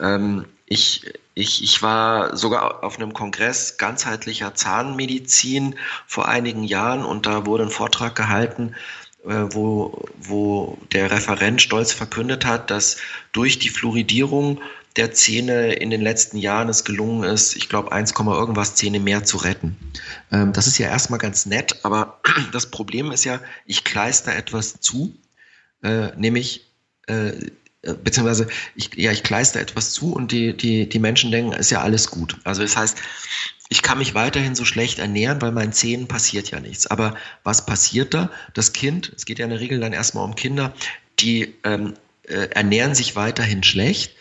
ähm, ich, ich, ich war sogar auf einem Kongress ganzheitlicher Zahnmedizin vor einigen Jahren und da wurde ein Vortrag gehalten, äh, wo, wo der Referent stolz verkündet hat, dass durch die Fluoridierung der Zähne in den letzten Jahren es gelungen ist, ich glaube 1, irgendwas Zähne mehr zu retten. Ähm, das ist ja erstmal ganz nett, aber das Problem ist ja, ich kleister etwas zu, äh, nämlich äh, beziehungsweise ich, ja, ich kleister etwas zu und die, die, die Menschen denken, ist ja alles gut. Also das heißt, ich kann mich weiterhin so schlecht ernähren, weil meinen Zähnen passiert ja nichts. Aber was passiert da? Das Kind, es geht ja in der Regel dann erstmal um Kinder, die ähm, äh, ernähren sich weiterhin schlecht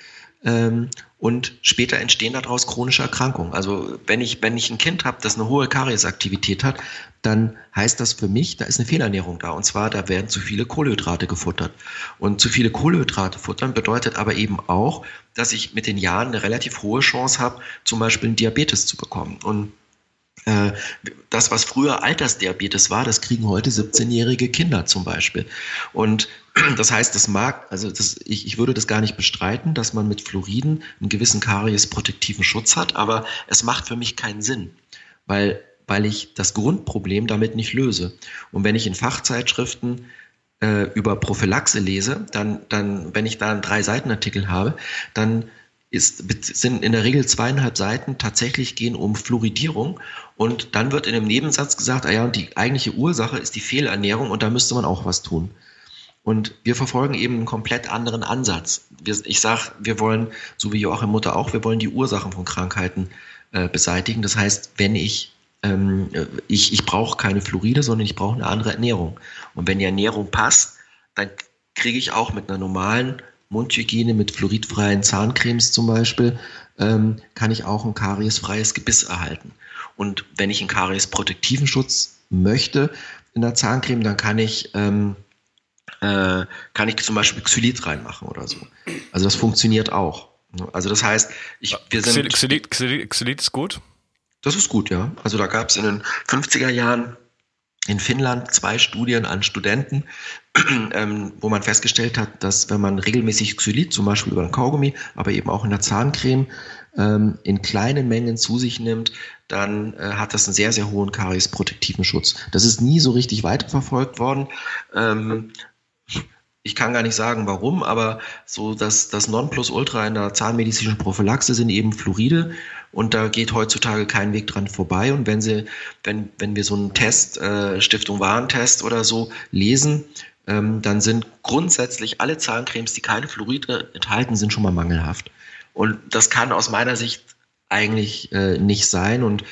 ähm, und später entstehen daraus chronische Erkrankungen. Also wenn ich, wenn ich ein Kind habe, das eine hohe Kariesaktivität hat, dann heißt das für mich, da ist eine Fehlernährung da. Und zwar, da werden zu viele Kohlenhydrate gefuttert. Und zu viele Kohlenhydrate futtern bedeutet aber eben auch, dass ich mit den Jahren eine relativ hohe Chance habe, zum Beispiel einen Diabetes zu bekommen. Und äh, das, was früher Altersdiabetes war, das kriegen heute 17-jährige Kinder zum Beispiel. Und das heißt, das mag, also das, ich, ich würde das gar nicht bestreiten, dass man mit Fluoriden einen gewissen Karies-protektiven Schutz hat, aber es macht für mich keinen Sinn, weil, weil ich das Grundproblem damit nicht löse. Und wenn ich in Fachzeitschriften äh, über Prophylaxe lese, dann, dann, wenn ich da einen drei Seiten Artikel habe, dann ist, sind in der Regel zweieinhalb Seiten tatsächlich gehen um Fluoridierung und dann wird in einem Nebensatz gesagt, ah ja, und die eigentliche Ursache ist die Fehlernährung und da müsste man auch was tun. Und wir verfolgen eben einen komplett anderen Ansatz. Wir, ich sage, wir wollen, so wie Joachim Mutter auch, wir wollen die Ursachen von Krankheiten äh, beseitigen. Das heißt, wenn ich ähm, ich, ich brauche keine Fluoride, sondern ich brauche eine andere Ernährung. Und wenn die Ernährung passt, dann kriege ich auch mit einer normalen Mundhygiene, mit fluoridfreien Zahncremes zum Beispiel, ähm, kann ich auch ein kariesfreies Gebiss erhalten. Und wenn ich einen kariesprotektiven Schutz möchte in der Zahncreme, dann kann ich, ähm, äh, kann ich zum Beispiel Xylit reinmachen oder so. Also das funktioniert auch. Also das heißt, ich, wir sind... Xylit, Xylit, Xylit ist gut? Das ist gut, ja. Also da gab es in den 50er Jahren in Finnland zwei Studien an Studenten, ähm, wo man festgestellt hat, dass wenn man regelmäßig Xylit, zum Beispiel über ein Kaugummi, aber eben auch in der Zahncreme, ähm, in kleinen Mengen zu sich nimmt, dann äh, hat das einen sehr, sehr hohen kariesprotektiven Schutz. Das ist nie so richtig weiterverfolgt worden. Ähm, ich kann gar nicht sagen, warum, aber so das, das Nonplusultra in der zahnmedizinischen Prophylaxe sind eben Fluoride und da geht heutzutage kein Weg dran vorbei. Und wenn Sie, wenn, wenn wir so einen Test, äh, Stiftung Warentest oder so lesen, ähm, dann sind grundsätzlich alle Zahncremes, die keine Fluoride enthalten, sind schon mal mangelhaft. Und das kann aus meiner Sicht eigentlich äh, nicht sein. Und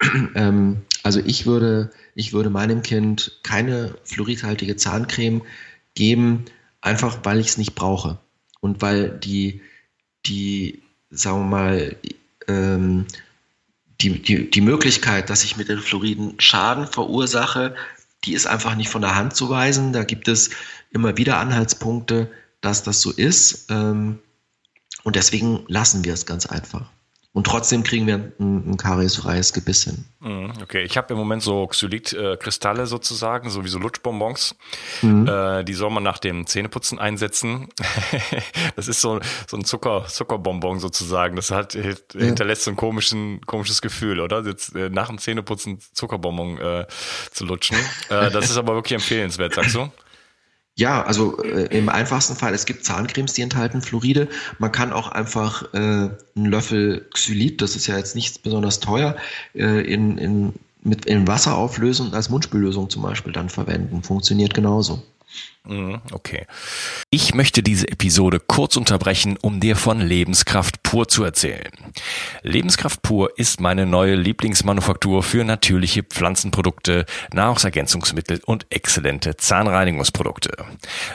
ähm, also ich würde, ich würde meinem Kind keine fluoridhaltige Zahncreme geben, einfach weil ich es nicht brauche. Und weil die, die, sagen wir mal, ähm, die, die, die Möglichkeit, dass ich mit den Fluoriden Schaden verursache, die ist einfach nicht von der Hand zu weisen. Da gibt es immer wieder Anhaltspunkte, dass das so ist. Ähm, und deswegen lassen wir es ganz einfach. Und trotzdem kriegen wir ein, ein kariesfreies Gebiss hin. Mhm, okay, ich habe im Moment so Xylit-Kristalle sozusagen, sowieso Lutschbonbons. Mhm. Äh, die soll man nach dem Zähneputzen einsetzen. das ist so, so ein Zucker, Zuckerbonbon sozusagen. Das hat, hinterlässt so ein komischen, komisches Gefühl, oder? Jetzt, äh, nach dem Zähneputzen Zuckerbonbon äh, zu lutschen. Äh, das ist aber wirklich empfehlenswert, sagst du? Ja, also äh, im einfachsten Fall, es gibt Zahncremes, die enthalten Fluoride. Man kann auch einfach äh, einen Löffel Xylit, das ist ja jetzt nicht besonders teuer, äh, in, in, mit, in Wasser auflösen und als Mundspüllösung zum Beispiel dann verwenden. Funktioniert genauso. Mhm, okay. Ich möchte diese Episode kurz unterbrechen, um dir von Lebenskraft pur zu erzählen. Lebenskraft pur ist meine neue Lieblingsmanufaktur für natürliche Pflanzenprodukte, Nahrungsergänzungsmittel und exzellente Zahnreinigungsprodukte.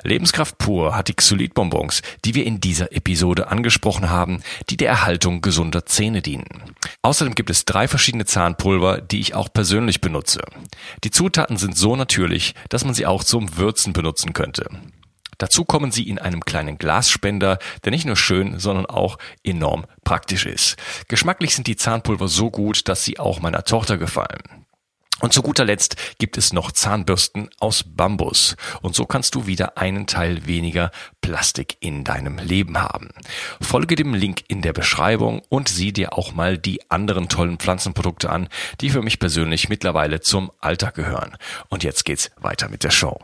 Lebenskraft pur hat die Xylitbonbons, die wir in dieser Episode angesprochen haben, die der Erhaltung gesunder Zähne dienen. Außerdem gibt es drei verschiedene Zahnpulver, die ich auch persönlich benutze. Die Zutaten sind so natürlich, dass man sie auch zum Würzen benutzen könnte. Dazu kommen sie in einem kleinen Glasspender, der nicht nur schön, sondern auch enorm praktisch ist. Geschmacklich sind die Zahnpulver so gut, dass sie auch meiner Tochter gefallen. Und zu guter Letzt gibt es noch Zahnbürsten aus Bambus. Und so kannst du wieder einen Teil weniger Plastik in deinem Leben haben. Folge dem Link in der Beschreibung und sieh dir auch mal die anderen tollen Pflanzenprodukte an, die für mich persönlich mittlerweile zum Alltag gehören. Und jetzt geht's weiter mit der Show.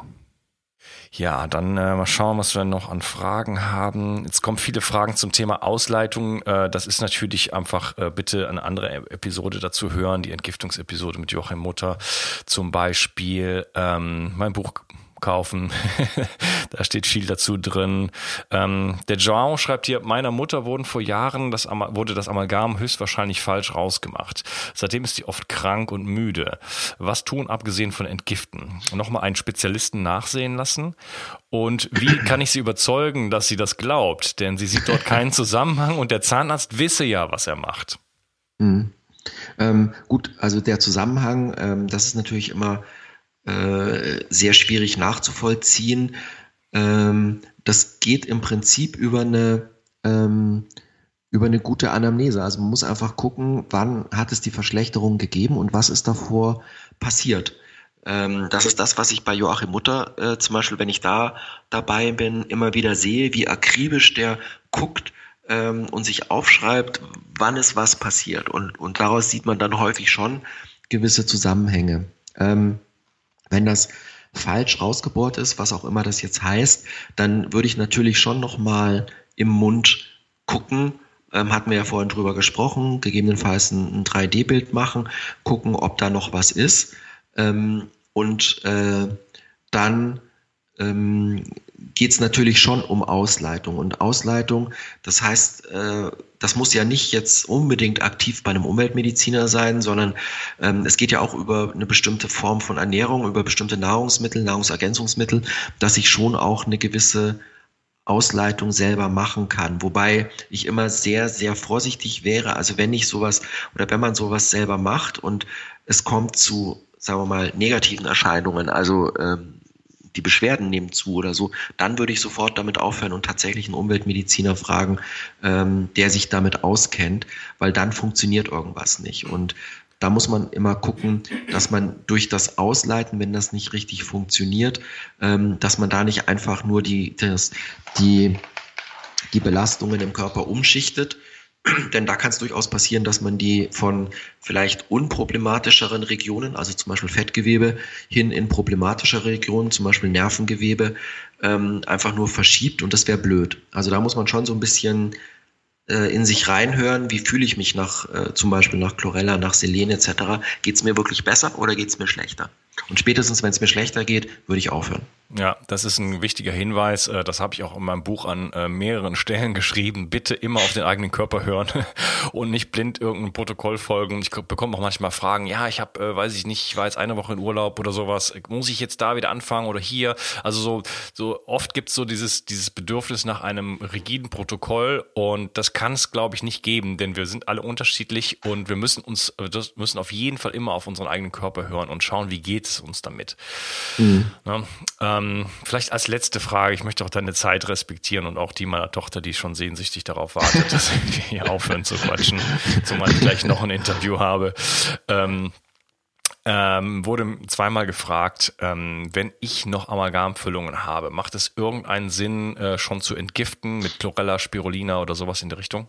Ja, dann äh, mal schauen, was wir noch an Fragen haben. Jetzt kommen viele Fragen zum Thema Ausleitung. Äh, das ist natürlich einfach äh, bitte eine andere Episode dazu hören, die Entgiftungsepisode mit Joachim Mutter zum Beispiel. Ähm, mein Buch kaufen. da steht viel dazu drin. Ähm, der Joao schreibt hier, meiner Mutter wurden vor Jahren das, wurde das Amalgam höchstwahrscheinlich falsch rausgemacht. Seitdem ist sie oft krank und müde. Was tun, abgesehen von Entgiften? Nochmal einen Spezialisten nachsehen lassen? Und wie kann ich sie überzeugen, dass sie das glaubt? Denn sie sieht dort keinen Zusammenhang und der Zahnarzt wisse ja, was er macht. Mhm. Ähm, gut, also der Zusammenhang, ähm, das ist natürlich immer äh, sehr schwierig nachzuvollziehen. Ähm, das geht im Prinzip über eine, ähm, über eine gute Anamnese. Also man muss einfach gucken, wann hat es die Verschlechterung gegeben und was ist davor passiert. Ähm, das ist das, was ich bei Joachim Mutter äh, zum Beispiel, wenn ich da dabei bin, immer wieder sehe, wie akribisch der guckt ähm, und sich aufschreibt, wann ist was passiert. Und, und daraus sieht man dann häufig schon gewisse Zusammenhänge. Ähm, wenn das falsch rausgebohrt ist, was auch immer das jetzt heißt, dann würde ich natürlich schon nochmal im Mund gucken, ähm, hatten wir ja vorhin drüber gesprochen, gegebenenfalls ein, ein 3D-Bild machen, gucken, ob da noch was ist. Ähm, und äh, dann ähm, geht es natürlich schon um Ausleitung. Und Ausleitung, das heißt, äh, das muss ja nicht jetzt unbedingt aktiv bei einem Umweltmediziner sein, sondern ähm, es geht ja auch über eine bestimmte Form von Ernährung, über bestimmte Nahrungsmittel, Nahrungsergänzungsmittel, dass ich schon auch eine gewisse Ausleitung selber machen kann. Wobei ich immer sehr, sehr vorsichtig wäre. Also wenn ich sowas oder wenn man sowas selber macht und es kommt zu, sagen wir mal, negativen Erscheinungen, also ähm, die Beschwerden nehmen zu oder so, dann würde ich sofort damit aufhören und tatsächlich einen Umweltmediziner fragen, ähm, der sich damit auskennt, weil dann funktioniert irgendwas nicht. Und da muss man immer gucken, dass man durch das Ausleiten, wenn das nicht richtig funktioniert, ähm, dass man da nicht einfach nur die, das, die, die Belastungen im Körper umschichtet, denn da kann es durchaus passieren, dass man die von vielleicht unproblematischeren Regionen, also zum Beispiel Fettgewebe, hin in problematische Regionen, zum Beispiel Nervengewebe, ähm, einfach nur verschiebt und das wäre blöd. Also da muss man schon so ein bisschen äh, in sich reinhören, wie fühle ich mich nach äh, zum Beispiel nach Chlorella, nach Selen etc. Geht es mir wirklich besser oder geht es mir schlechter? Und spätestens, wenn es mir schlechter geht, würde ich aufhören. Ja, das ist ein wichtiger Hinweis. Äh, das habe ich auch in meinem Buch an äh, mehreren Stellen geschrieben. Bitte immer auf den eigenen Körper hören und nicht blind irgendein Protokoll folgen. Ich bekomme auch manchmal Fragen, ja, ich habe, äh, weiß ich nicht, ich war jetzt eine Woche in Urlaub oder sowas. Muss ich jetzt da wieder anfangen oder hier? Also so, so oft gibt es so dieses, dieses Bedürfnis nach einem rigiden Protokoll und das kann es, glaube ich, nicht geben, denn wir sind alle unterschiedlich und wir müssen uns, müssen auf jeden Fall immer auf unseren eigenen Körper hören und schauen, wie geht es uns damit. Mhm. Ja, ähm, vielleicht als letzte Frage, ich möchte auch deine Zeit respektieren und auch die meiner Tochter, die schon sehnsüchtig darauf wartet, dass wir hier aufhören zu quatschen, zumal ich gleich noch ein Interview habe. Ähm, ähm, wurde zweimal gefragt, ähm, wenn ich noch Amalgamfüllungen habe, macht es irgendeinen Sinn, äh, schon zu entgiften mit Chlorella, Spirulina oder sowas in der Richtung?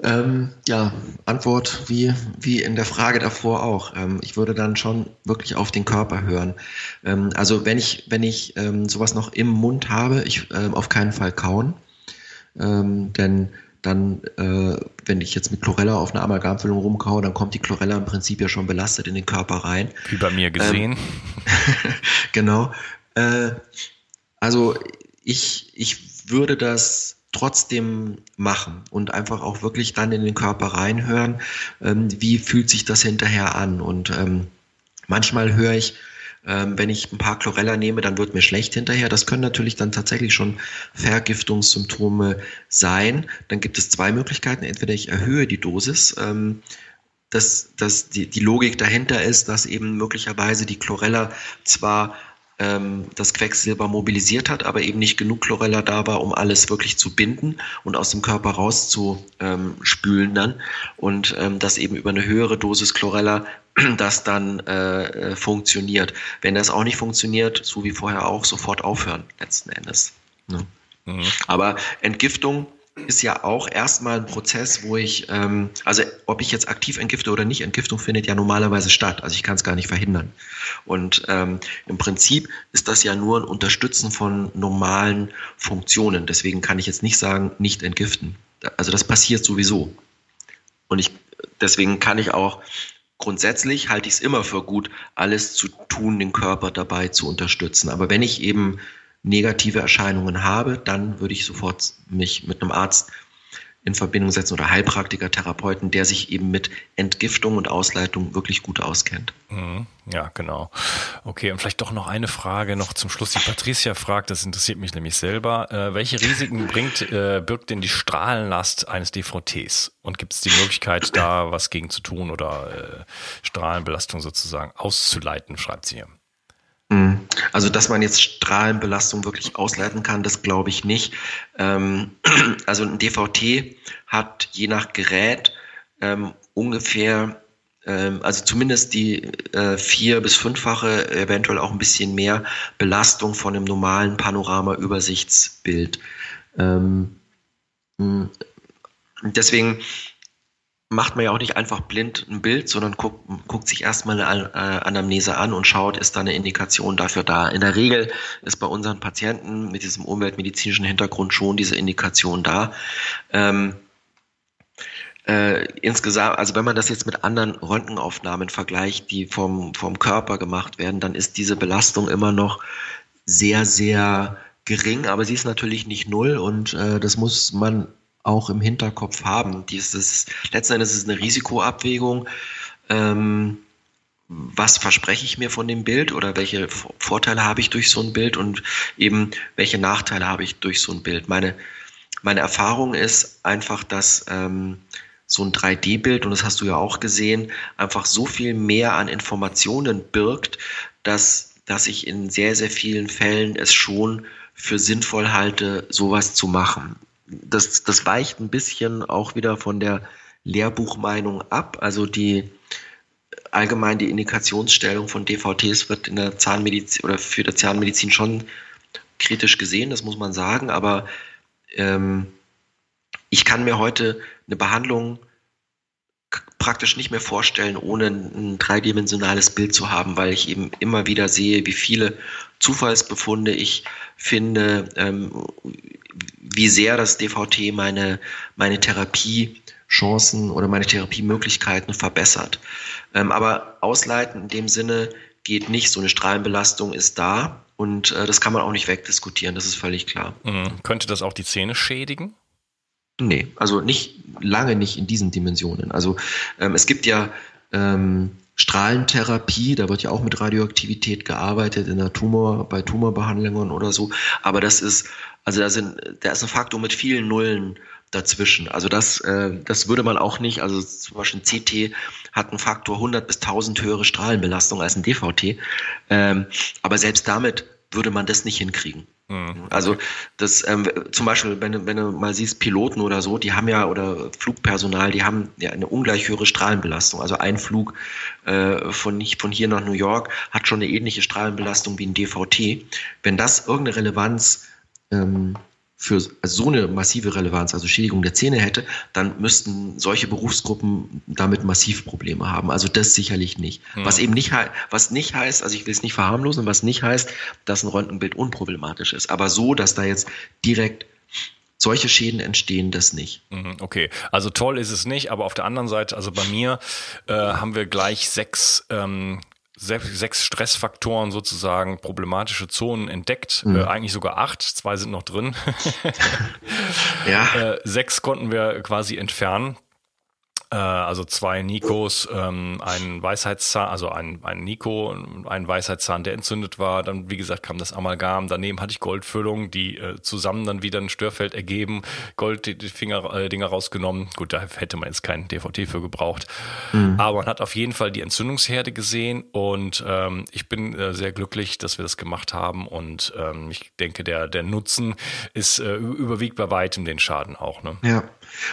Ähm, ja, Antwort wie, wie in der Frage davor auch. Ähm, ich würde dann schon wirklich auf den Körper hören. Ähm, also wenn ich, wenn ich ähm, sowas noch im Mund habe, ich ähm, auf keinen Fall kauen. Ähm, denn dann, äh, wenn ich jetzt mit Chlorella auf einer Amalgamfüllung rumkaue, dann kommt die Chlorella im Prinzip ja schon belastet in den Körper rein. Wie bei mir gesehen. genau. Äh, also ich, ich würde das trotzdem machen und einfach auch wirklich dann in den Körper reinhören, ähm, wie fühlt sich das hinterher an. Und ähm, manchmal höre ich, ähm, wenn ich ein paar Chlorella nehme, dann wird mir schlecht hinterher. Das können natürlich dann tatsächlich schon Vergiftungssymptome sein. Dann gibt es zwei Möglichkeiten. Entweder ich erhöhe die Dosis. Ähm, dass, dass die, die Logik dahinter ist, dass eben möglicherweise die Chlorella zwar ähm, das Quecksilber mobilisiert hat, aber eben nicht genug Chlorella da war, um alles wirklich zu binden und aus dem Körper rauszuspülen dann. Und ähm, dass eben über eine höhere Dosis Chlorella das dann äh, äh, funktioniert. Wenn das auch nicht funktioniert, so wie vorher auch, sofort aufhören, letzten Endes. Ne? Mhm. Aber Entgiftung ist ja auch erstmal ein Prozess, wo ich, ähm, also ob ich jetzt aktiv entgifte oder nicht, Entgiftung findet ja normalerweise statt. Also ich kann es gar nicht verhindern. Und ähm, im Prinzip ist das ja nur ein Unterstützen von normalen Funktionen. Deswegen kann ich jetzt nicht sagen, nicht entgiften. Also das passiert sowieso. Und ich, deswegen kann ich auch grundsätzlich halte ich es immer für gut, alles zu tun, den Körper dabei zu unterstützen. Aber wenn ich eben negative Erscheinungen habe, dann würde ich sofort mich mit einem Arzt in Verbindung setzen oder Heilpraktiker, Therapeuten, der sich eben mit Entgiftung und Ausleitung wirklich gut auskennt. Mhm. Ja, genau. Okay, und vielleicht doch noch eine Frage noch zum Schluss. Die Patricia fragt, das interessiert mich nämlich selber. Äh, welche Risiken bringt, äh, birgt denn die Strahlenlast eines DVTs? Und gibt es die Möglichkeit, da was gegen zu tun oder äh, Strahlenbelastung sozusagen auszuleiten, schreibt sie hier. Mhm. Also, dass man jetzt Strahlenbelastung wirklich ausleiten kann, das glaube ich nicht. Ähm, also ein DVT hat je nach Gerät ähm, ungefähr, ähm, also zumindest die äh, vier- bis fünffache, eventuell auch ein bisschen mehr Belastung von einem normalen Panorama-Übersichtsbild. Deswegen macht man ja auch nicht einfach blind ein Bild, sondern guckt, guckt sich erstmal eine äh, Anamnese an und schaut, ist da eine Indikation dafür da. In der Regel ist bei unseren Patienten mit diesem umweltmedizinischen Hintergrund schon diese Indikation da. Ähm, äh, insgesamt, also wenn man das jetzt mit anderen Röntgenaufnahmen vergleicht, die vom, vom Körper gemacht werden, dann ist diese Belastung immer noch sehr, sehr gering, aber sie ist natürlich nicht null und äh, das muss man auch im Hinterkopf haben. Dieses, letzten Endes ist es eine Risikoabwägung. Ähm, was verspreche ich mir von dem Bild oder welche Vorteile habe ich durch so ein Bild und eben welche Nachteile habe ich durch so ein Bild. Meine, meine Erfahrung ist einfach, dass ähm, so ein 3D-Bild, und das hast du ja auch gesehen, einfach so viel mehr an Informationen birgt, dass, dass ich in sehr, sehr vielen Fällen es schon für sinnvoll halte, sowas zu machen. Das, das weicht ein bisschen auch wieder von der Lehrbuchmeinung ab. Also die allgemein die Indikationsstellung von DVTs wird in der Zahnmedizin oder für die Zahnmedizin schon kritisch gesehen, das muss man sagen, aber ähm, ich kann mir heute eine Behandlung praktisch nicht mehr vorstellen, ohne ein dreidimensionales Bild zu haben, weil ich eben immer wieder sehe, wie viele Zufallsbefunde ich finde, ähm, wie sehr das DVT meine, meine Therapiechancen oder meine Therapiemöglichkeiten verbessert. Ähm, aber ausleiten in dem Sinne geht nicht. So eine Strahlenbelastung ist da und äh, das kann man auch nicht wegdiskutieren, das ist völlig klar. Mhm. Könnte das auch die Zähne schädigen? Nee, also nicht lange nicht in diesen Dimensionen. Also ähm, es gibt ja ähm, Strahlentherapie, da wird ja auch mit Radioaktivität gearbeitet in der Tumor, bei Tumorbehandlungen oder so. Aber das ist, also da sind, da ist ein Faktor mit vielen Nullen dazwischen. Also das, äh, das würde man auch nicht, also zum Beispiel ein CT hat einen Faktor 100 bis 1000 höhere Strahlenbelastung als ein DVT. Ähm, aber selbst damit würde man das nicht hinkriegen. Mhm. Also das ähm, zum Beispiel, wenn, wenn du mal siehst, Piloten oder so, die haben ja, oder Flugpersonal, die haben ja eine ungleich höhere Strahlenbelastung. Also ein Flug äh, von, von hier nach New York hat schon eine ähnliche Strahlenbelastung wie ein DVT. Wenn das irgendeine Relevanz ähm, für so eine massive Relevanz, also Schädigung der Zähne hätte, dann müssten solche Berufsgruppen damit massiv Probleme haben. Also das sicherlich nicht. Ja. Was eben nicht, was nicht heißt, also ich will es nicht verharmlosen, was nicht heißt, dass ein Röntgenbild unproblematisch ist. Aber so, dass da jetzt direkt solche Schäden entstehen, das nicht. Mhm, okay, also toll ist es nicht, aber auf der anderen Seite, also bei mir äh, haben wir gleich sechs ähm, sechs Stressfaktoren sozusagen, problematische Zonen entdeckt. Mhm. Äh, eigentlich sogar acht, zwei sind noch drin. ja. Äh, sechs konnten wir quasi entfernen. Äh, also zwei Nikos, ähm, ein Weisheitszahn, also ein, ein Nico, ein Weisheitszahn, der entzündet war. Dann, wie gesagt, kam das Amalgam. Daneben hatte ich Goldfüllung, die äh, zusammen dann wieder ein Störfeld ergeben. Gold, die, die Finger, äh, Dinger rausgenommen. Gut, da hätte man jetzt keinen DVT für gebraucht. Mhm. Aber man hat auf jeden Fall die Entzündungsherde gesehen und ähm, ich bin äh, sehr glücklich, dass wir das gemacht haben und ähm, ich denke, der, der Nutzen ist äh, überwiegt bei weitem den Schaden auch. Ne? Ja.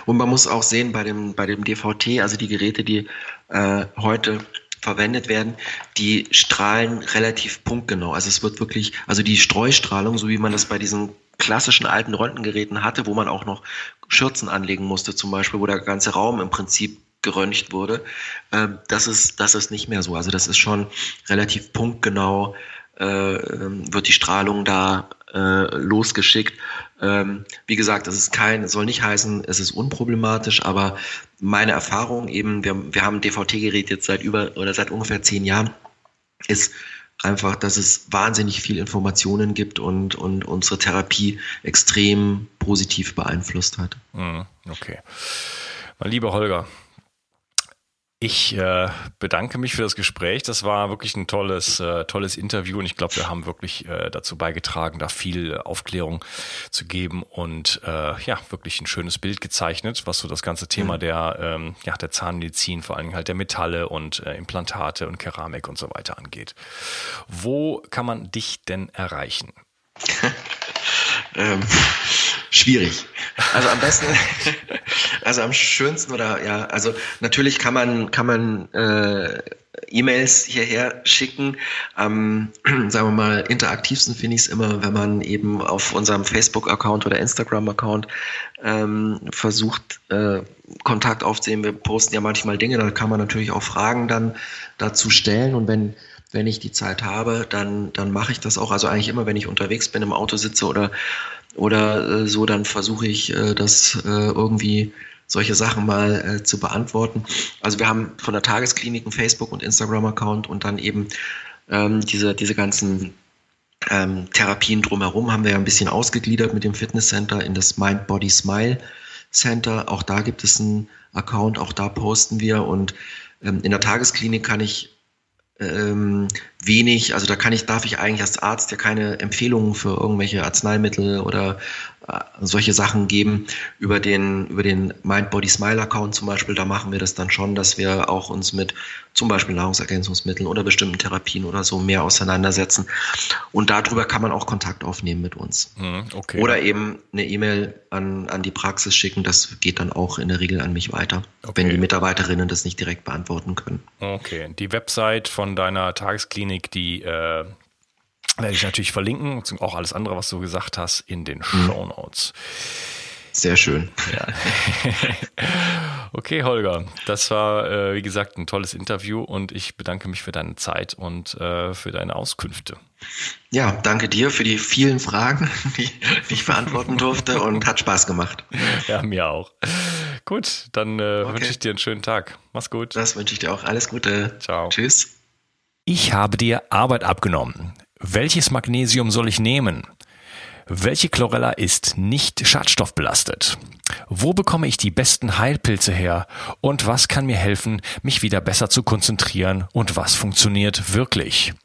Und man muss auch sehen, bei dem, bei dem DVT, also die Geräte, die äh, heute verwendet werden, die strahlen relativ punktgenau. Also es wird wirklich, also die Streustrahlung, so wie man das bei diesen klassischen alten Röntgengeräten hatte, wo man auch noch Schürzen anlegen musste, zum Beispiel, wo der ganze Raum im Prinzip geröntgt wurde, äh, das ist, das ist nicht mehr so. Also das ist schon relativ punktgenau, äh, ähm, wird die Strahlung da äh, losgeschickt. Ähm, wie gesagt, es ist kein, soll nicht heißen, es ist unproblematisch, aber meine Erfahrung eben, wir, wir haben DVT-Gerät jetzt seit über oder seit ungefähr zehn Jahren, ist einfach, dass es wahnsinnig viel Informationen gibt und, und unsere Therapie extrem positiv beeinflusst hat. Mhm, okay. Mein lieber Holger, ich äh, bedanke mich für das Gespräch. Das war wirklich ein tolles, äh, tolles Interview und ich glaube, wir haben wirklich äh, dazu beigetragen, da viel Aufklärung zu geben und äh, ja, wirklich ein schönes Bild gezeichnet, was so das ganze Thema mhm. der, ähm, ja, der Zahnmedizin, vor allen Dingen halt der Metalle und äh, Implantate und Keramik und so weiter angeht. Wo kann man dich denn erreichen? ähm, schwierig. Also am besten, also am schönsten oder ja, also natürlich kann man kann man äh, E-Mails hierher schicken. Am, sagen wir mal, interaktivsten finde ich es immer, wenn man eben auf unserem Facebook-Account oder Instagram-Account ähm, versucht, äh, Kontakt aufzunehmen. Wir posten ja manchmal Dinge, da kann man natürlich auch Fragen dann dazu stellen und wenn wenn ich die Zeit habe, dann, dann mache ich das auch. Also eigentlich immer, wenn ich unterwegs bin, im Auto sitze oder, oder äh, so, dann versuche ich äh, das äh, irgendwie solche Sachen mal äh, zu beantworten. Also wir haben von der Tagesklinik einen Facebook- und Instagram-Account und dann eben ähm, diese, diese ganzen ähm, Therapien drumherum haben wir ja ein bisschen ausgegliedert mit dem Fitnesscenter in das Mind Body Smile Center. Auch da gibt es einen Account, auch da posten wir und ähm, in der Tagesklinik kann ich ähm, wenig, also da kann ich, darf ich eigentlich als Arzt ja keine Empfehlungen für irgendwelche Arzneimittel oder solche Sachen geben. Über den, über den Mind Body Smile Account zum Beispiel, da machen wir das dann schon, dass wir auch uns mit zum Beispiel Nahrungsergänzungsmitteln oder bestimmten Therapien oder so mehr auseinandersetzen. Und darüber kann man auch Kontakt aufnehmen mit uns. Hm, okay. Oder eben eine E-Mail an, an die Praxis schicken. Das geht dann auch in der Regel an mich weiter, Okay. wenn die Mitarbeiterinnen das nicht direkt beantworten können. Okay, die Website von deiner Tagesklinik, die äh, werde ich natürlich verlinken, und auch alles andere, was du gesagt hast, in den Show Notes. Sehr schön. Okay, Holger, das war, äh, wie gesagt, ein tolles Interview und ich bedanke mich für deine Zeit und äh, für deine Auskünfte. Ja, danke dir für die vielen Fragen, die, ich beantworten durfte und hat Spaß gemacht. Ja, mir auch. Gut, dann äh, wünsche ich dir einen schönen Tag. Mach's gut. Das wünsche ich dir auch. Alles Gute. Ciao. Tschüss. Ich habe dir Arbeit abgenommen. Welches Magnesium soll ich nehmen? Welche Chlorella ist nicht schadstoffbelastet? Wo bekomme ich die besten Heilpilze her? Und was kann mir helfen, mich wieder besser zu konzentrieren? Und was funktioniert wirklich?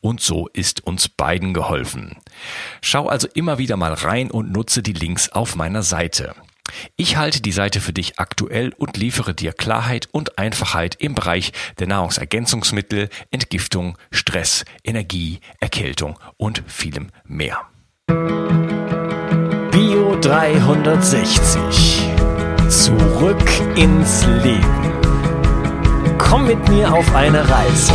und so ist uns beiden geholfen. Schau also immer wieder mal rein und nutze die Links auf meiner Seite. Ich halte die Seite für dich aktuell und liefere dir Klarheit und Einfachheit im Bereich der Nahrungsergänzungsmittel, Entgiftung, Stress, Energie, Erkältung und vielem mehr. Bio 360. Zurück ins Leben. Komm mit mir auf eine Reise.